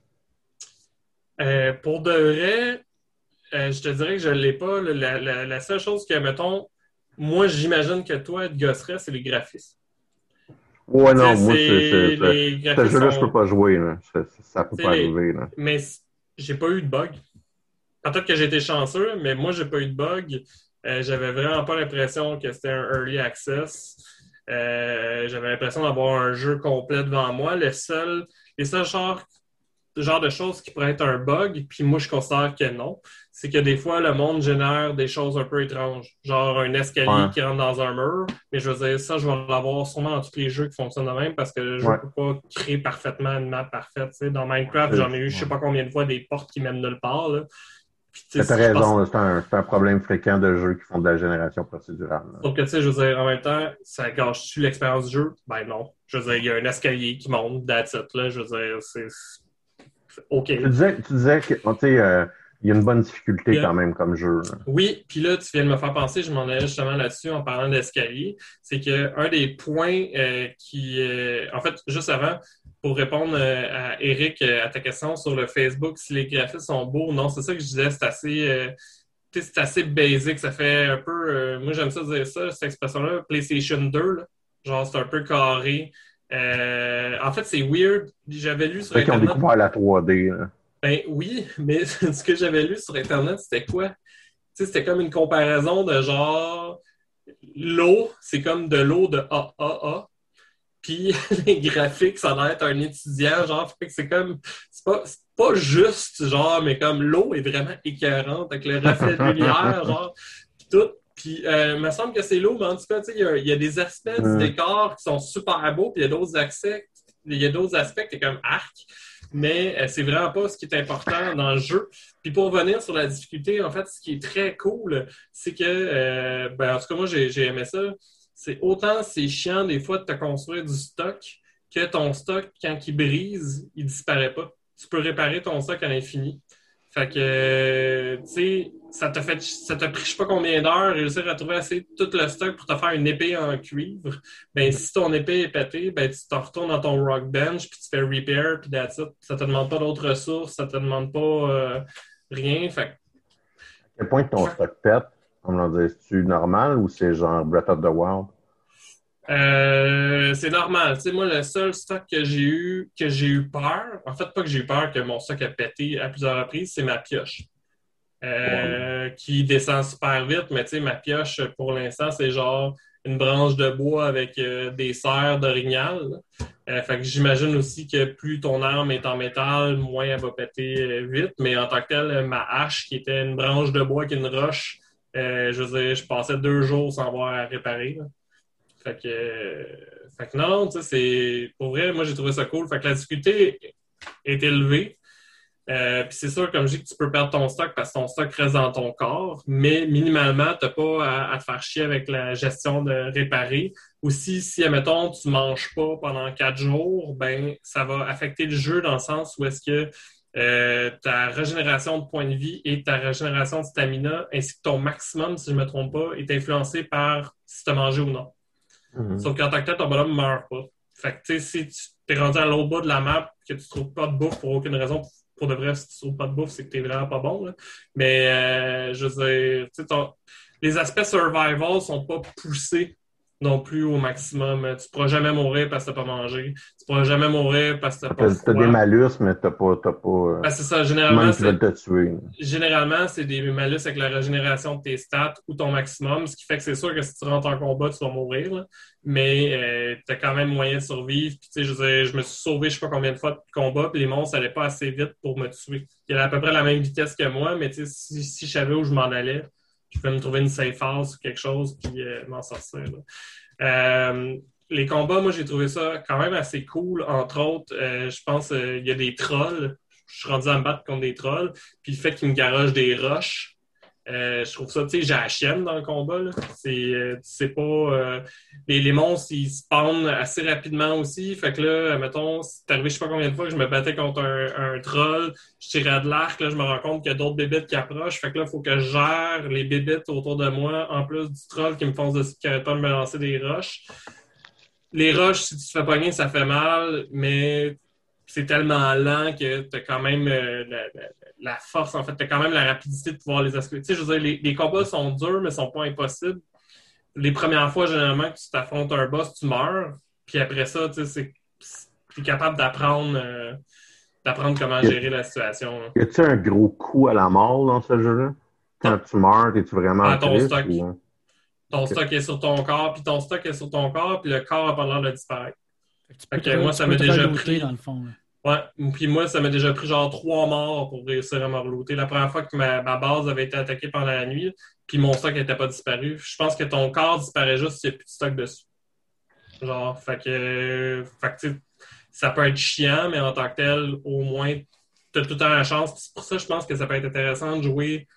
pour de vrai, je te dirais que je ne l'ai pas. La, seule chose que, mettons, moi j'imagine que toi, te gosserais, c'est les graphismes. Ouais, non, moi, c'est. Ce jeu-là, je peux pas jouer. Là. Ça, peut pas arriver. Là. Mais j'ai pas eu de bug. Peut-être que j'ai été chanceux, mais moi, j'ai pas eu de bug. Euh, j'avais vraiment pas l'impression que c'était un early access. Euh, j'avais l'impression d'avoir un jeu complet devant moi. Le seul, les seuls genres genre de choses qui pourraient être un bug, puis moi je considère que non, c'est que des fois le monde génère des choses un peu étranges, genre un escalier qui rentre dans un mur, mais je veux dire, ça je vais l'avoir sûrement dans tous les jeux qui fonctionnent de même parce que je ne peux pas créer parfaitement une map parfaite. Dans Minecraft, j'en ai eu je sais pas combien de fois des portes qui mènent nulle part. Là. Tu as raison, c'est un, un, problème fréquent de jeux qui font de la génération procédurale. Donc, tu sais, je veux dire, en même temps, ça gâche-tu l'expérience du jeu? Ben non. Je veux dire, il y a un escalier qui monte, that's it, là. Je veux dire, c'est OK. Tu disais, tu disais que, euh, il y a une bonne difficulté quand même comme jeu. Oui, puis là, tu viens de me faire penser, je m'en allais justement là-dessus en parlant d'escalier. C'est qu'un des points euh, qui. Euh, en fait, juste avant, pour répondre à Eric, à ta question sur le Facebook, si les graphismes sont beaux, non, c'est ça que je disais, c'est assez. c'est assez basic, ça fait un peu. moi, j'aime ça dire ça, cette expression-là, PlayStation 2. Genre, c'est un peu carré. Euh, en fait, c'est weird. J'avais lu sur Internet. qu'ils ont découvert la 3D. Ben oui, mais ce que j'avais lu sur Internet, c'était quoi? C'était comme une comparaison de genre l'eau, c'est comme de l'eau de AAA. Puis les graphiques, ça doit être un étudiant, genre, c'est comme, c'est pas, pas juste, genre, mais comme l'eau est vraiment écœurante avec le reflet de lumière, genre, tout. Puis, euh, il me semble que c'est lourd, mais en tout cas, il y, a des aspects du décor qui sont super beaux, puis il y a d'autres aspects, il y a d'autres aspects qui sont comme arc, mais euh, c'est vraiment pas ce qui est important dans le jeu. Puis pour revenir sur la difficulté, en fait, ce qui est très cool, c'est que, euh, ben, en tout cas, moi, j'ai aimé ça. C'est autant c'est chiant des fois de te construire du stock que ton stock, quand il brise, il disparaît pas. Tu peux réparer ton stock à l'infini. Fait que, tu sais, ça t'a fait, ça t'a pris je sais pas combien d'heures réussir à trouver assez tout le stock pour te faire une épée en cuivre. Ben, si ton épée est pétée, ben, tu te retournes dans ton rock bench puis tu fais repair puis that's it. Ça te demande pas d'autres ressources, ça te demande pas euh, rien. Fait À quel point ton stock pète? On me c'est-tu normal ou c'est genre Breath of the Wild? Euh, c'est normal. Tu sais, moi, le seul stock que j'ai eu, que j'ai eu peur, en fait, pas que j'ai eu peur que mon stock a pété à plusieurs reprises, c'est ma pioche. Euh, qui descend super vite, mais tu sais, ma pioche, pour l'instant, c'est genre une branche de bois avec euh, des serres d'orignal. fait que j'imagine aussi que plus ton arme est en métal, moins elle va péter vite. Mais en tant que tel, ma hache, qui était une branche de bois avec une roche, je veux dire, je passais deux jours sans avoir à réparer. Fait que, fait que non, c'est. Pour vrai, moi, j'ai trouvé ça cool. Fait que la difficulté est élevée. Euh, puis c'est sûr, comme je dis, que tu peux perdre ton stock parce que ton stock reste dans ton corps, mais minimalement, tu n'as pas à, te faire chier avec la gestion de réparer. Aussi, si, admettons, tu ne manges pas pendant quatre jours, ben ça va affecter le jeu dans le sens où est-ce que euh, ta régénération de points de vie et ta régénération de stamina, ainsi que ton maximum, si je ne me trompe pas, est influencé par si tu as mangé ou non. Mm-hmm. Sauf qu'en tant que tel, ton bonhomme meurt pas. Fait que, tu sais, si tu es rendu à l'autre bas de la map, que tu trouves pas de bouffe pour aucune raison, pour de vrai, si tu trouves pas de bouffe, c'est que tu es vraiment pas bon. Mais euh, je veux dire, les aspects survival sont pas poussés non plus au maximum. Tu ne pourras jamais mourir parce que tu n'as pas mangé. Tu ne pourras jamais mourir parce que tu n'as pas Tu as des malus, mais tu n'as pas. As pas euh, ben, c'est ça. Généralement, c'est, te tuer. Généralement, c'est des malus avec la régénération de tes stats ou ton maximum, ce qui fait que c'est sûr que si tu rentres en combat, tu vas mourir. Mais euh, tu as quand même moyen de survivre. Puis, je, je me suis sauvé je ne sais pas combien de fois de combat, puis les monstres n'allaient pas assez vite pour me tuer. Ils avaient à peu près la même vitesse que moi, mais si, si je savais où je m'en allais, je pouvais me trouver une safe house ou quelque chose, puis euh, m'en sortir. Euh, les combats, moi, j'ai trouvé ça quand même assez cool. Entre autres, euh, je pense qu'il y a des trolls. Je suis rendu à me battre contre des trolls. Puis le fait qu'ils me garagent des roches, euh, je trouve ça, tu sais, j'ai la chienne dans le combat. C'est, pas. Euh, les, monstres, ils spawnent assez rapidement aussi. Fait que là, mettons, c'est arrivé je sais pas combien de fois que je me battais contre un, troll, je tirais de l'arc, là, je me rends compte qu'il y a d'autres bébites qui approchent. Fait que là, il faut que je gère les bébites autour de moi, en plus du troll qui me fonce dessus, qui de me lancer des roches. Les roches, si tu te fais pogner, ça fait mal, mais c'est tellement lent que tu as quand même euh, force, en fait, tu as quand même la rapidité de pouvoir les esquiver. Tu sais, je veux dire, les, combats sont durs, mais ne sont pas impossibles. Les premières fois, généralement, que tu t'affrontes un boss, tu meurs. Puis après ça, tu sais, es capable d'apprendre euh, d'apprendre comment gérer la situation. Hein. Y a-t-il un gros coup à la mort dans ce jeu-là? Quand tu meurs, es-tu vraiment ah, ton stock. Ton stock est sur ton corps, puis ton stock est sur ton corps, puis le corps a pas l'air de disparaître. moi, ça m'a déjà pris. Dans le fond, Ouais, puis moi, ça m'a déjà pris genre trois morts pour réussir à me relouter. La première fois que ma, base avait été attaquée pendant la nuit, puis mon stock n'était pas disparu. Je pense que ton corps disparaît juste s'il n'y a plus de stock dessus. Genre, fait que, fait que ça peut être chiant, mais en tant que tel, au moins, tu as tout le temps la chance. C'est pour ça je pense que ça peut être intéressant de jouer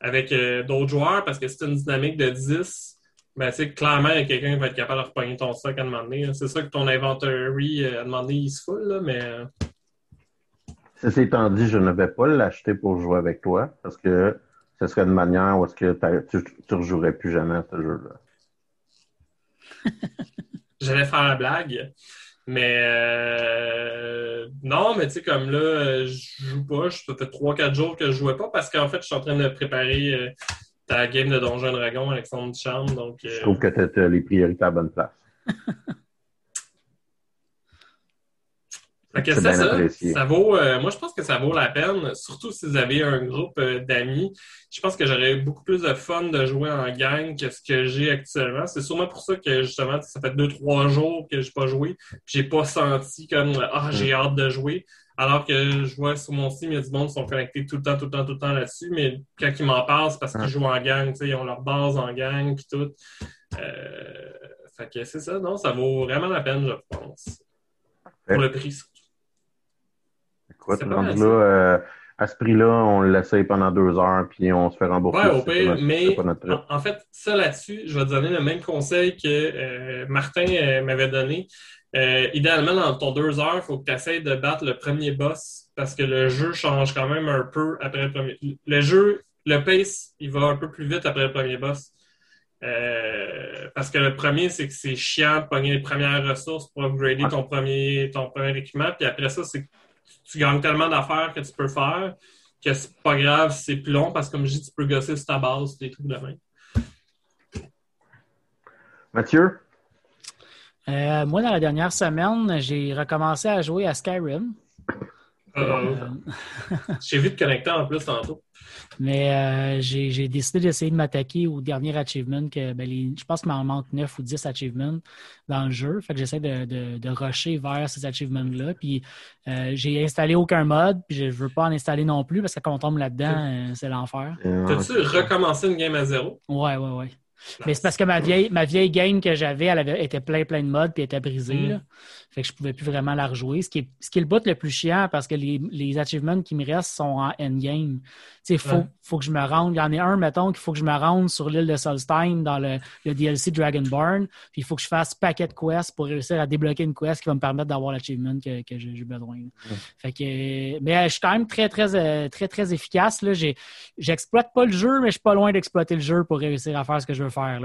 avec euh, d'autres joueurs, parce que c'est une dynamique de 10, ben, c'est clairement, il y a quelqu'un qui va être capable de repogner ton stock à un moment donné. C'est ça que ton inventory, euh, à un moment donné, il se fout, là, mais. Euh, Ceci étant dit, je ne vais pas l'acheter pour jouer avec toi parce que ce serait une manière où est-ce que tu ne rejouerais plus jamais à ce jeu-là. J'allais faire la blague. Mais euh, non, mais tu sais, comme là, je joue pas. Ça fait 3-4 jours que je jouais pas parce qu'en fait, je suis en train de préparer ta game de Donjon Dragon, Alexandre Ducharme. Donc, Je trouve que tu as les priorités à bonne place. que ça, ça, vaut, euh, moi, je pense que ça vaut la peine, surtout si vous avez un groupe euh, d'amis. Je pense que j'aurais beaucoup plus de fun de jouer en gang que ce que j'ai actuellement. C'est sûrement pour ça que, justement, ça fait deux, trois jours que j'ai pas joué. J'ai pas senti comme, ah, j'ai hâte de jouer. Alors que je vois sur mon site, il y a du monde qui sont connectés tout le temps, tout le temps, tout le temps là-dessus. Mais quand ils m'en parlent, c'est parce qu'ils jouent en gang. Ils ont leur base en gang, puis tout. Euh, fait que c'est ça, non, ça vaut vraiment la peine, je pense. Pour le prix, euh, à ce prix-là, on l'essaye pendant deux heures, puis on se fait rembourser. Oui, au pire, mais en, fait, ça là-dessus, je vais te donner le même conseil que euh, Martin euh, m'avait donné. Idéalement, dans ton deux heures, il faut que tu essaies de battre le premier boss parce que le jeu change quand même un peu après le premier. Le jeu, le pace, il va un peu plus vite après le premier boss. parce que le premier, c'est que c'est chiant de pogner les premières ressources pour upgrader ton premier, ton premier équipement. Puis après ça, c'est tu gagnes tellement d'affaires que tu peux faire que c'est pas grave c'est plus long parce que, comme je dis, tu peux gosser sur ta base des trucs de même. Mathieu? Euh, moi, dans la dernière semaine, j'ai recommencé à jouer à Skyrim. Euh, j'ai vu te connecter en plus tantôt. Mais euh, j'ai décidé d'essayer de m'attaquer au dernier achievement. Que, ben, je pense qu'il m'en manque 9 ou 10 achievements dans le jeu. Fait que j'essaie de, de, de, rusher vers ces achievements-là. Puis euh, j'ai installé aucun mode, puis je ne veux pas en installer non plus parce que quand on tombe là-dedans, c'est l'enfer. T'as-tu recommencé une game à zéro? Ouais, ouais, ouais. Mais c'est parce que ma vieille, ma vieille game que j'avais, elle avait, était plein, plein de modes puis elle était brisée. Mm. Fait que je pouvais plus vraiment la rejouer. Ce qui est, ce qui est le bout le plus chiant parce que les, les achievements qui me restent sont en endgame. Il faut, faut que je me rende. Il y en a un, mettons, qu'il faut que je me rende sur l'île de Solstein dans le, le DLC Dragonborn. Puis il faut que je fasse paquet de quests pour réussir à débloquer une quest qui va me permettre d'avoir l'achievement que, que j'ai besoin. Fait que, mais je suis quand même très, très, euh, très, très, efficace. J'exploite pas le jeu, mais je suis pas loin d'exploiter le jeu pour réussir à faire ce que je veux faire.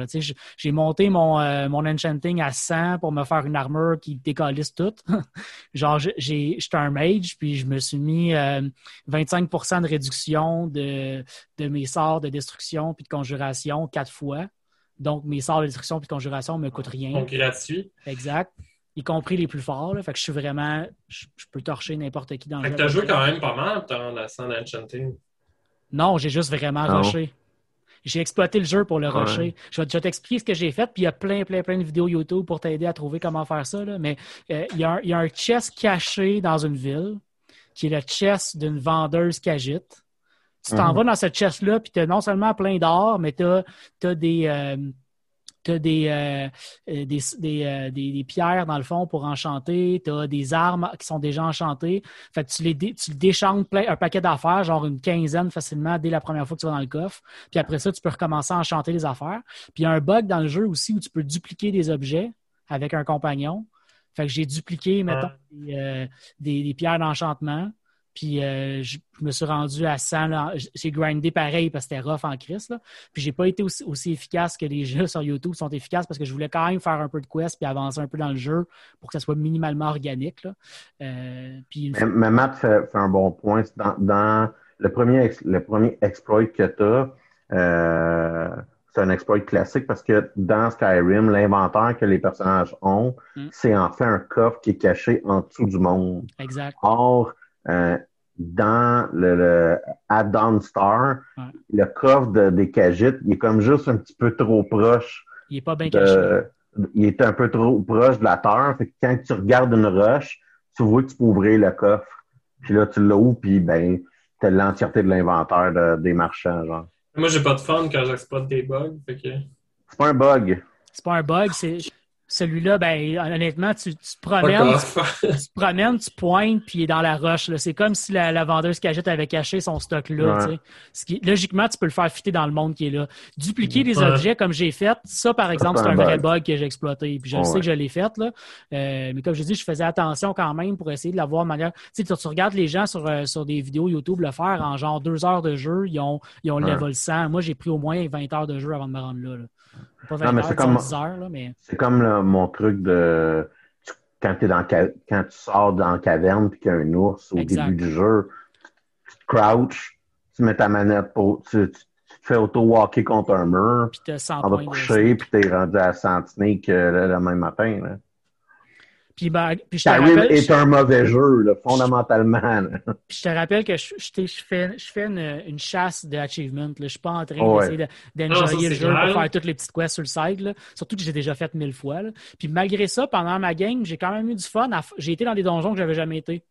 J'ai monté mon, euh, mon enchanting à 100 pour me faire une armure qui décalisse tout. Genre, j'étais un mage, puis je me suis mis 25 euh, de réduction de, de mes sorts de destruction puis de conjuration quatre fois. Donc, mes sorts de destruction puis de conjuration ne me coûtent rien. Donc, gratuit. Exact. Y compris les plus forts. Fait que je suis vraiment. Je, peux torcher n'importe qui dans le jeu. tu as joué quand même pas mal dans la scène Enchanting. Non, j'ai juste vraiment rushé. J'ai exploité le jeu pour le rusher. Je vais, t'expliquer ce que j'ai fait, puis il y a plein, plein, plein de vidéos YouTube pour t'aider à trouver comment faire ça. Mais euh, il, y a un, il, y a un, chest caché dans une ville, qui est le chest d'une vendeuse cagite. Tu t'en mhm. vas dans ce chest-là, puis tu as non seulement plein d'or, mais tu as, des. Euh, tu as des, euh, euh, des, des, pierres dans le fond pour enchanter, tu as des armes qui sont déjà enchantées. Fait que tu, les tu déchantes plein, un paquet d'affaires, genre une quinzaine facilement dès la première fois que tu vas dans le coffre. Puis après ça, tu peux recommencer à enchanter les affaires. Puis il y a un bug dans le jeu aussi où tu peux dupliquer des objets avec un compagnon. Fait que j'ai dupliqué, mettons, des, des pierres d'enchantement. Puis euh, je, me suis rendu à 100. J'ai grindé pareil parce que c'était rough en crise. Là. Puis j'ai pas été aussi, efficace que les jeux sur YouTube sont efficaces parce que je voulais quand même faire un peu de quest puis avancer un peu dans le jeu pour que ça soit minimalement organique. Là. Euh, puis mais, Matt fait, un bon point. Dans, le, premier, le premier exploit que tu as, euh, c'est un exploit classique parce que dans Skyrim, l'inventaire que les personnages ont, hmm. c'est en fait un coffre qui est caché en dessous du monde. Exact. Or, euh, dans le, add-on Star, le coffre de, des cagites, il est comme juste un petit peu trop proche. Il est pas bien caché. Il est un peu trop proche de la terre. Fait que quand tu regardes une roche, tu vois que tu peux ouvrir le coffre. Puis là, tu l'ouvres, puis ben, tu as l'entièreté de l'inventaire des marchands. Genre. Moi, j'ai pas de fun quand j'exploite des bugs. Fait que... C'est pas un bug. C'est pas un bug, c'est celui-là, ben, honnêtement, tu, tu, te promènes, tu, te promènes, tu pointes, puis il est dans la roche. C'est comme si la, la vendeuse cagette avait caché son stock là. Ce qui, logiquement, tu peux le faire fitter dans le monde qui est là. Dupliquer des objets comme j'ai fait, ça, par exemple, c'est un, vrai bug que j'ai exploité. Puis je sais que je l'ai fait. Là. Euh, mais comme je dis, je faisais attention quand même pour essayer de l'avoir de manière. Tu, sais, tu regardes les gens sur, euh, sur des vidéos YouTube le faire en genre deux heures de jeu, ils ont, ils ont le level 100. Moi, j'ai pris au moins 20 heures de jeu avant de me rendre là. là. Pas 20 c'est comme, C'est comme mon truc de quand, es dans, quand tu sors dans la caverne et qu'il y a un ours au début du jeu, tu te crouches, tu mets ta manette pour. Tu, tu, te fais auto-walker contre un mur. Puis On va coucher, puis t'es rendu à 100 sneak euh, le même matin. Là. Puis, ben, puis je te rappelle, est un mauvais jeu, là, fondamentalement. Puis je te rappelle que je, je, je fais, je fais une, une chasse d'achievement. Je ne suis pas en train d'essayer d'enjoyer le jeu pour faire toutes les petites quests sur le site. Là. Surtout que j'ai déjà fait mille fois. Là. Puis malgré ça, pendant ma game, j'ai quand même eu du fun. J'ai été dans des donjons que j'avais jamais été.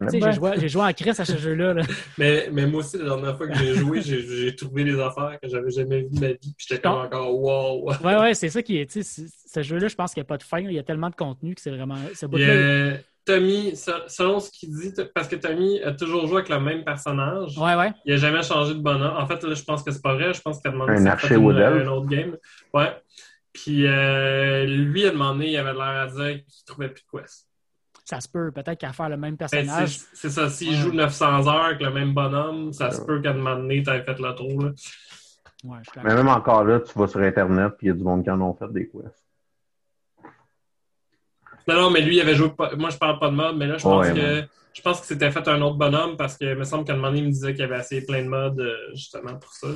J'ai joué, joué, en crise à ce jeu-là. mais, mais moi aussi, la dernière fois que j'ai joué, j'ai trouvé des affaires que j'avais jamais vues de ma vie. Puis j'étais comme encore wow. ouais, ouais, c'est ça qui est. Ce jeu-là, je pense qu'il n'y a pas de fin. Il y a tellement de contenu que c'est vraiment. Tommy, selon ce qu'il dit, parce que Tommy a toujours joué avec le même personnage. Ouais, ouais. Il n'a jamais changé de bonhomme. En fait, là, je pense que c'est pas vrai. Je pense qu'il a demandé un, si une, un autre game. Ouais. Puis euh, lui, a demandé, il avait l'air à dire qu'il trouvait plus de quest ça se peut peut-être qu'à faire le même ben, personnage. c'est ça, s'il joue 900 heures avec le même bonhomme, ça se peut qu'à un moment donné, tu fait le tour. Là. Ouais, Mais même encore là, tu vas sur Internet et il y a du monde qui en ont fait des quests. Non, non, mais lui, il avait joué. Moi, je parle pas de mode, mais là, je pense que. Je pense que c'était fait un autre bonhomme parce que me semble qu'à un moment donné, il me disait qu'il avait essayé plein de modes euh, justement pour ça.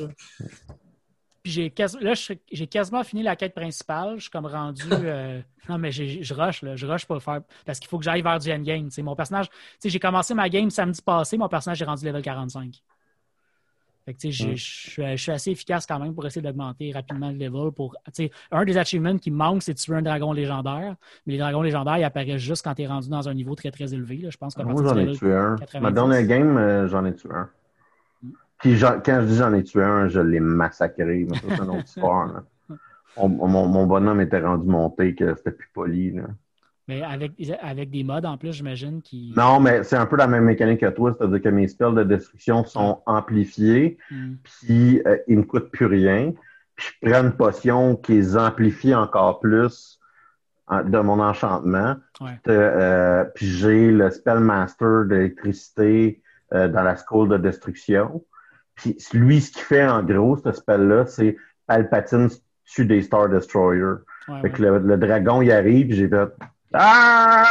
Puis j'ai là, j'ai quasiment fini la quête principale. Je suis comme rendu. Euh, non, mais je rush, là. Je rush pour le faire. Parce qu'il faut que j'aille vers du endgame. Mon personnage. J'ai commencé ma game samedi passé, mon personnage est rendu level 45. Fait que, je, suis assez efficace quand même pour essayer d'augmenter rapidement le level. Pour, un des achievements qui manque, c'est de tuer un dragon légendaire. Mais les dragons légendaires, ils apparaissent juste quand tu es rendu dans un niveau très très élevé. Là. Je pense Moi, j'en ai tué un. Ma dernière game, euh, j'en ai tué un. Puis quand je dis j'en ai tué un, je l'ai massacré. C'est une autre histoire. mon, bonhomme était rendu monté que c'était plus poli. Mais avec, avec des modes en plus, j'imagine qui. Non, mais c'est un peu la même mécanique que toi, c'est-à-dire que mes spells de destruction sont amplifiés, hmm. puis euh, ils ne coûtent plus rien. Puis je prends une potion qui les amplifie encore plus de mon enchantement. Euh, puis j'ai le Spellmaster d'électricité euh, dans la School de destruction. Puis lui, ce qu'il fait en gros, ce spell-là, c'est Palpatine sur des Star Destroyer. fait que le, dragon, il arrive, j'ai fait ah!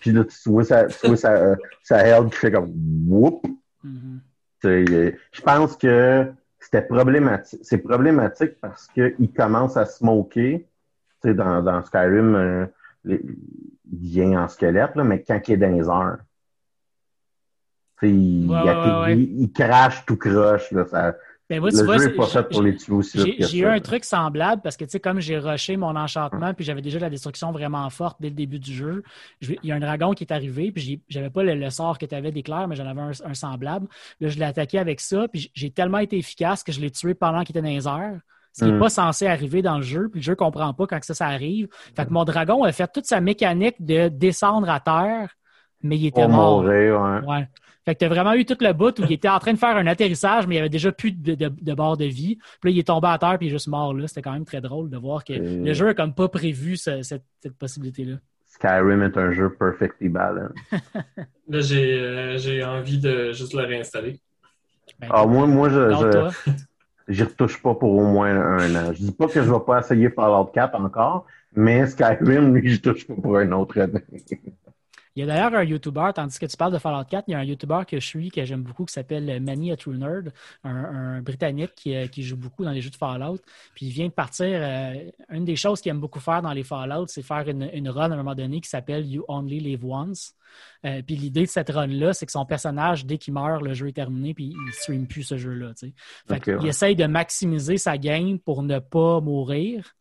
Puis là, tu vois sa, tu vois sa, euh, sa qui fait comme whoop. Mm-hmm. Je pense que c'était problématique. C'est problématique parce qu'il commence à smoker. Tu sais, dans, dans Skyrim, euh, il vient en squelette, là, mais quand il est dans les airs. Il, il, il, crache tout croche. Là, ça, ben moi, tu vois, J'ai eu un truc semblable parce que, tu sais, comme j'ai rushé mon enchantement, puis j'avais déjà la destruction vraiment forte dès le début du jeu, il y a un dragon qui est arrivé, puis j'avais pas le, sort que tu avais d'éclair, mais j'en avais un, semblable. Là, je l'ai attaqué avec ça, puis j'ai tellement été efficace que je l'ai tué pendant qu'il était dans les airs. Ce qui n'est hmm. pas censé arriver dans le jeu, puis le jeu ne comprend pas quand ça, ça arrive. Fait que mon dragon a fait toute sa mécanique de descendre à terre, mais il était mort. ouais. Fait que tu as vraiment eu tout le bout où il était en train de faire un atterrissage, mais il y avait déjà plus de, de, bord de vie. Puis là, il est tombé à terre puis il est juste mort là. C'était quand même très drôle de voir que le jeu n'a comme pas prévu cette, cette possibilité-là. Skyrim est un jeu perfectly balanced. là, j'ai euh, j'ai envie de juste le réinstaller. Ben, ah, moi, moi, je. J'y retouche pas pour au moins un an. Je dis pas que je vais pas essayer Fallout 4 encore, mais Skyrim, lui, je touche pas pour un autre année. Il y a d'ailleurs un YouTuber, tandis que tu parles de Fallout 4, il y a un YouTuber que je suis, que j'aime beaucoup, qui s'appelle Manny a True Nerd, un, Britannique euh, qui, joue beaucoup dans les jeux de Fallout. Puis il vient de partir. Euh, une des choses qu'il aime beaucoup faire dans les Fallout, c'est faire une, run à un moment donné qui s'appelle You Only Live Once. Euh, puis l'idée de cette run-là, c'est que son personnage, dès qu'il meurt, le jeu est terminé, puis il ne stream plus ce jeu-là. Il essaye de maximiser sa game pour ne pas mourir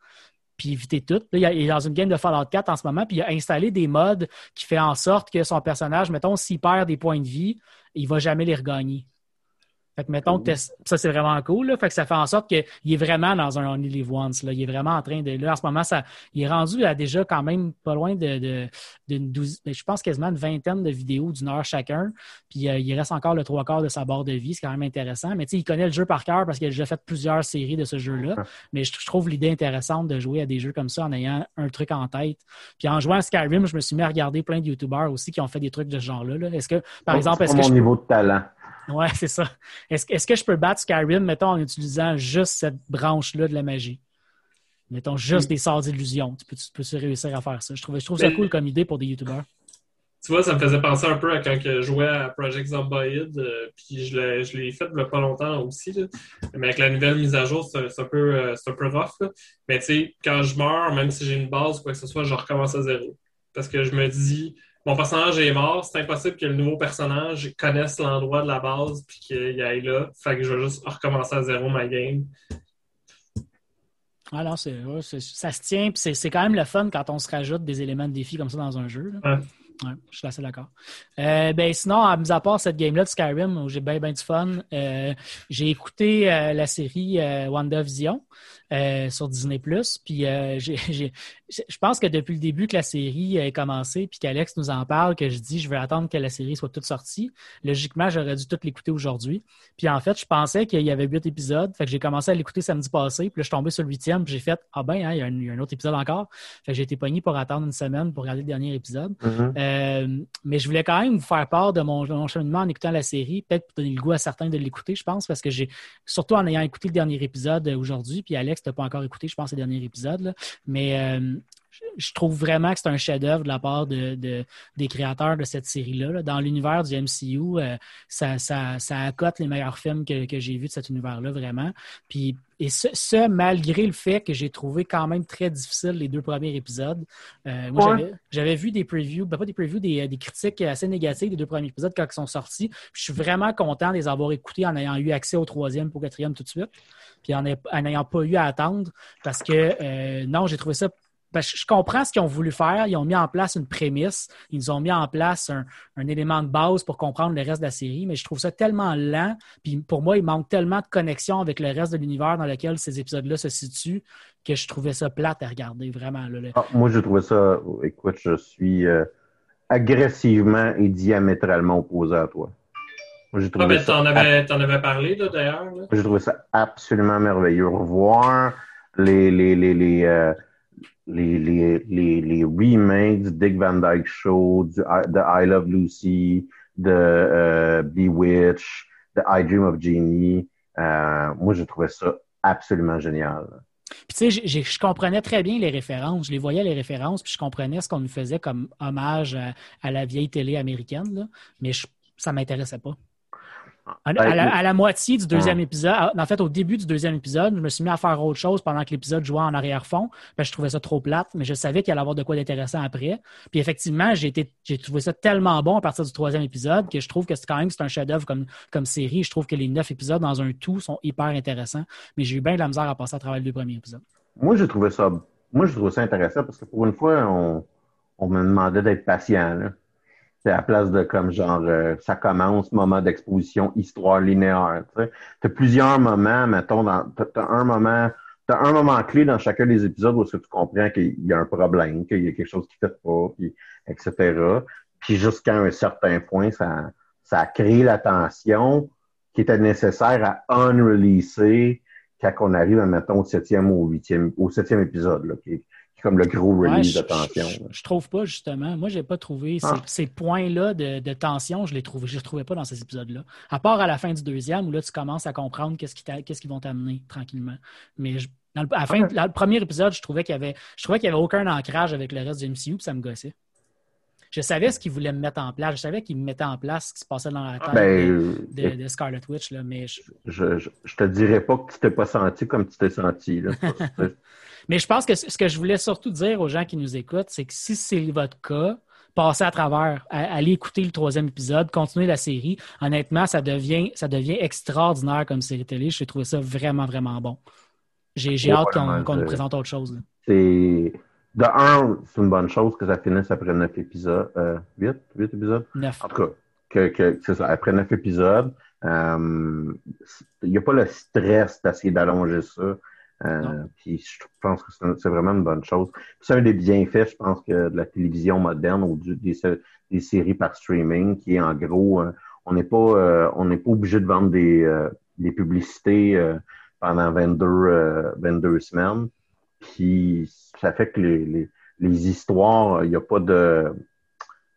puis éviter tout. il est dans une game de Fallout 4 en ce moment, puis il a installé des modes qui fait en sorte que son personnage, mettons, s'il perd des points de vie, il ne va jamais les regagner. Fait que mettons que ça, c'est vraiment cool. Là. Fait que ça fait en sorte qu'il est vraiment dans un Only Live Once. Là. Il est vraiment en train de. Là, en ce moment, ça, il est rendu à déjà quand même pas loin de, ben, je pense quasiment une vingtaine de vidéos d'une heure chacun. Puis euh, il reste encore le trois quarts de sa barre de vie. C'est quand même intéressant. Mais tu sais, il connaît le jeu par cœur parce qu'il a déjà fait plusieurs séries de ce jeu-là. Mais je, trouve l'idée intéressante de jouer à des jeux comme ça en ayant un truc en tête. Puis en jouant à Skyrim, je me suis mis à regarder plein de YouTubers aussi qui ont fait des trucs de ce genre-là. -là, est ce que, par exemple, est-ce que. mon niveau de talent. Ouais, c'est ça. Est-ce que je peux battre Skyrim, mettons, en utilisant juste cette branche-là de la magie? Mettons juste des sorts d'illusion. Tu peux, tu peux réussir à faire ça. Je trouve, je trouve ça cool comme idée pour des YouTubers. Tu vois, ça me faisait penser un peu à quand je jouais à Project Zomboid, euh, puis je l'ai fait il n'y a pas longtemps aussi. Mais avec la nouvelle mise à jour, c'est un, peu, euh, un peu rough. Mais tu sais, quand je meurs, même si j'ai une base ou quoi que ce soit, je recommence à zéro. Parce que je me dis, mon personnage est mort, c'est impossible que le nouveau personnage connaisse l'endroit de la base puis qu'il aille là. Fait que je vais juste recommencer à zéro ma game. Alors, c'est, ça se tient, puis c'est, quand même le fun quand on se rajoute des éléments de défi comme ça dans un jeu. Ouais, je suis assez d'accord. Euh, ben, sinon, à mis à part cette game-là de Skyrim où j'ai bien bien du fun, euh, j'ai écouté euh, la série WandaVision sur Disney+. Puis je pense que depuis le début que la série a commencé, puis qu'Alex nous en parle, que je dis je vais attendre que la série soit toute sortie, logiquement, j'aurais dû toute l'écouter aujourd'hui. Puis en fait, je pensais qu'il y avait huit épisodes. Fait que j'ai commencé à l'écouter samedi passé. Puis là, je suis tombé sur le huitième, puis j'ai fait Ah ben, hein, il, y a un, autre épisode encore. Fait que j'ai été pogné pour attendre une semaine pour regarder le dernier épisode. Mm-hmm. Euh, mais je voulais quand même vous faire part de mon, cheminement en écoutant la série, peut-être pour donner le goût à certains de l'écouter, je pense, parce que j'ai, surtout en ayant écouté le dernier épisode aujourd'hui, puis Alex, t'as pas encore écouté, je pense, le dernier épisode, mais euh, je trouve vraiment que c'est un chef-d'œuvre de la part de, des créateurs de cette série-là. Dans l'univers du MCU, euh, ça, ça, ça, accote les meilleurs films que, j'ai vus de cet univers-là, vraiment. Puis, et ce, malgré le fait que j'ai trouvé quand même très difficile les deux premiers épisodes. Euh, moi, j'avais vu des previews, ben pas des previews, des, des, critiques assez négatives des deux premiers épisodes quand ils sont sortis. je suis vraiment content de les avoir écoutés en ayant eu accès au troisième pour quatrième tout de suite, puis en n'ayant pas eu à attendre parce que, euh, non, j'ai trouvé ça je comprends ce qu'ils ont voulu faire. Ils ont mis en place une prémisse. Ils ont mis en place un, élément de base pour comprendre le reste de la série, mais je trouve ça tellement lent. Puis pour moi, il manque tellement de connexion avec le reste de l'univers dans lequel ces épisodes-là se situent que je trouvais ça plate à regarder, vraiment. Ah, moi, je trouvais ça. Écoute, je suis euh, agressivement et diamétralement opposé à toi. Moi, ah, ben, t'en avais, avais, parlé, d'ailleurs. J'ai trouvé ça absolument merveilleux. Revoir les, les, les, les, euh, les, les, remakes du Dick Van Dyke Show, du, de I Love Lucy, de euh, Bewitch, de I Dream of Genie. Euh, moi, je trouvais ça absolument génial. Puis tu sais, je comprenais très bien les références. Je les voyais les références, puis je comprenais ce qu'on nous faisait comme hommage à, la vieille télé américaine, mais ça ne m'intéressait pas. À, la, moitié du deuxième épisode, en fait, au début du deuxième épisode, je me suis mis à faire autre chose pendant que l'épisode jouait en arrière-fond. je trouvais ça trop plate, mais je savais qu'il allait avoir de quoi d'intéressant après. Puis effectivement, j'ai trouvé ça tellement bon à partir du troisième épisode que je trouve que c'est quand même c'est un chef-d'œuvre comme, comme série. Je trouve que les neuf épisodes dans un tout sont hyper intéressants. Mais j'ai eu bien de la misère à passer à travers les deux premiers épisodes. Moi, j'ai trouvé ça. Moi, je trouvé ça intéressant parce que pour une fois, on, on me demandait d'être patient. Là. C'est à place de comme genre euh, ça commence, moment d'exposition, histoire linéaire. Tu as plusieurs moments, mettons, dans t'as, un moment, t'as un moment clé dans chacun des épisodes où tu comprends qu'il y a un problème, qu'il y a quelque chose qui ne fait pas, etc. Puis jusqu'à un certain point, ça, ça a créé la tension qui était nécessaire à unreleaser quand on arrive, mettons, au septième ou au huitième, au septième épisode, là, qui, comme le gros release de tension. Je, trouve pas, justement. Moi, j'ai pas trouvé ah. ces, points-là de, tension, je les trouve, je les trouvais pas dans ces épisodes-là. À part à la fin du deuxième, où là, tu commences à comprendre qu'est-ce qu'ils vont t'amener tranquillement. Mais à la fin, le premier épisode, je trouvais qu'il y avait, je trouvais qu'il y avait aucun ancrage avec le reste du MCU, puis ça me gossait. Je savais ce qu'ils voulaient me mettre en place. Je savais qu'ils mettaient en place ce qui se passait dans la tête ben, de, Scarlet Witch. Là, mais je... Je, te dirais pas que tu t'es pas senti comme tu t'es senti. Là. Mais je pense que ce que je voulais surtout dire aux gens qui nous écoutent, c'est que si c'est votre cas, passez à travers, allez écouter le troisième épisode, continuez la série. Honnêtement, ça devient, ça devient extraordinaire comme série télé. J'ai trouvé ça vraiment, vraiment bon. J'ai hâte qu'on nous présente autre chose. C'est. De un, c'est une bonne chose que ça finisse après neuf épisodes. Euh, huit? Huit épisodes? Neuf. En tout cas, que, que c'est ça, après neuf épisodes. Euh, il n'y a pas le stress d'essayer d'allonger ça. Euh, puis je pense que c'est vraiment une bonne chose. C'est un des bienfaits, je pense, que de la télévision moderne ou des, des, séries par streaming, qui est en gros, euh, on n'est pas euh, on n'est pas obligé de vendre des, des publicités pendant 22, 22 semaines. Puis ça fait que les, les, les histoires, il n'y a pas de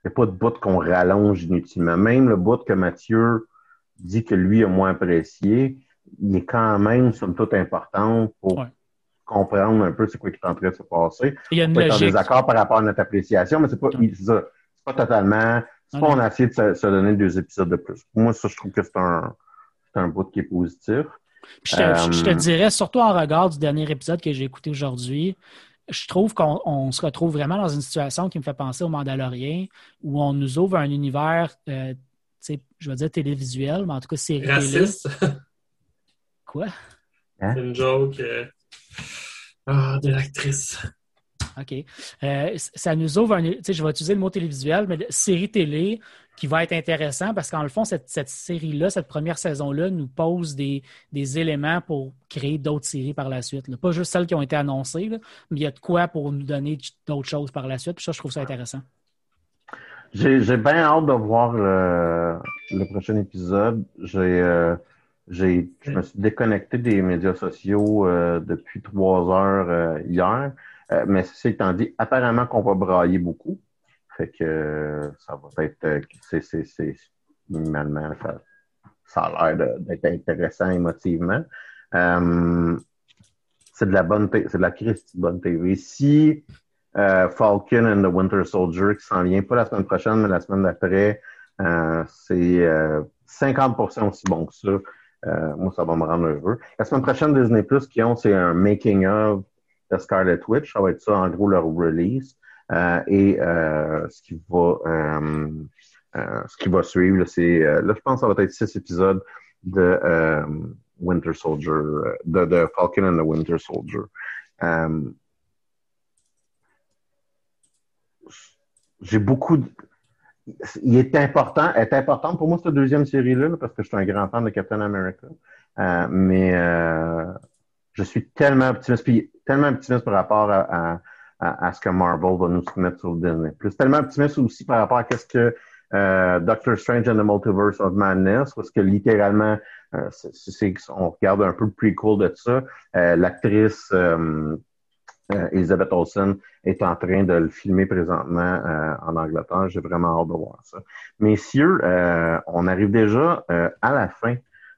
il n'y a pas de bout qu'on rallonge inutilement. Même le bout que Mathieu dit que lui a moins apprécié, il est quand même, somme toute, important pour comprendre un peu ce qui est en train de se passer. Il y a une logique. en désaccord par rapport à notre appréciation, mais c'est pas, pas totalement. C'est pas on a essayé de se, donner deux épisodes de plus. Moi, ça, je trouve que c'est un, un bout qui est positif. je, te, euh, dirais, surtout en regard du dernier épisode que j'ai écouté aujourd'hui, je trouve qu'on se retrouve vraiment dans une situation qui me fait penser au Mandalorien, où on nous ouvre un univers, euh, je vais dire télévisuel, mais en tout cas c'est Raciste. Quoi? Hein? C'est une joke euh, ah, de l'actrice. OK. Euh, ça nous ouvre un. Tu sais, je vais utiliser le mot télévisuel, mais série télé qui va être intéressant parce qu'en le fond, cette, série-là, cette première saison-là, nous pose des, éléments pour créer d'autres séries par la suite. Pas juste celles qui ont été annoncées, mais il y a de quoi pour nous donner d'autres choses par la suite. Puis ça, je trouve ça intéressant. J'ai bien hâte de voir le, prochain épisode. J'ai. J'ai, je me suis déconnecté des médias sociaux euh, depuis trois heures euh, hier. Euh, mais ceci étant dit, apparemment qu'on va brailler beaucoup. Fait que ça va être c'est, c'est, c'est minimalement ça, ça a l'air d'être intéressant émotivement. c'est de la bonne c'est de la Christie bonne TV. Si Falcon and the Winter Soldier qui s'en vient pas la semaine prochaine, mais la semaine d'après, c'est 50% aussi bon que ça. Euh, moi, ça va me rendre heureux. La semaine prochaine, Disney Plus qui ont, c'est un making of de Scarlet Witch. Ça va être ça, en gros, leur release. Euh, et euh, ce qui va ce qui va suivre, c'est là, je pense que ça va être six épisodes de Winter Soldier, de, de, Falcon and the Winter Soldier. j'ai beaucoup de... Il est important, est important pour moi cette deuxième série-là, parce que je suis un grand fan de Captain America. Euh, mais euh, je suis tellement optimiste, puis tellement optimiste par rapport à, à, ce que Marvel va nous soumettre sur le Disney. Plus tellement optimiste aussi par rapport à ce que euh, Doctor Strange and the Multiverse of Madness, parce que littéralement, euh, c'est, on regarde un peu le prequel de ça, euh, l'actrice euh, Elizabeth Olsen est en train de le filmer présentement en Angleterre. J'ai vraiment hâte de voir ça. Messieurs, on arrive déjà à la fin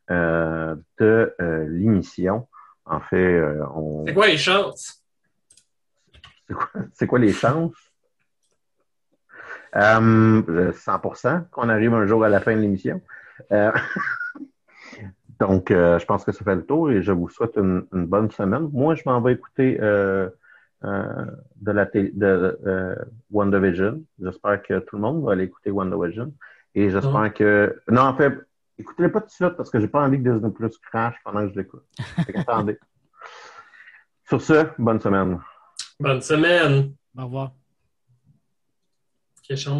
de l'émission. En fait, on... C'est quoi les chances? C'est quoi, les chances? 100% qu'on arrive un jour à la fin de l'émission. Donc, euh, je pense que ça fait le tour et je vous souhaite une, bonne semaine. Moi, je m'en vais écouter euh, euh, de la télé, de WandaVision. J'espère que tout le monde va aller écouter WandaVision. Et j'espère ah. que. Non, en fait, écoutez-le pas tout de suite parce que j'ai pas envie que Disney Plus crash pendant que je l'écoute. Attendez. Sur ce, bonne semaine. Bonne semaine. Au revoir.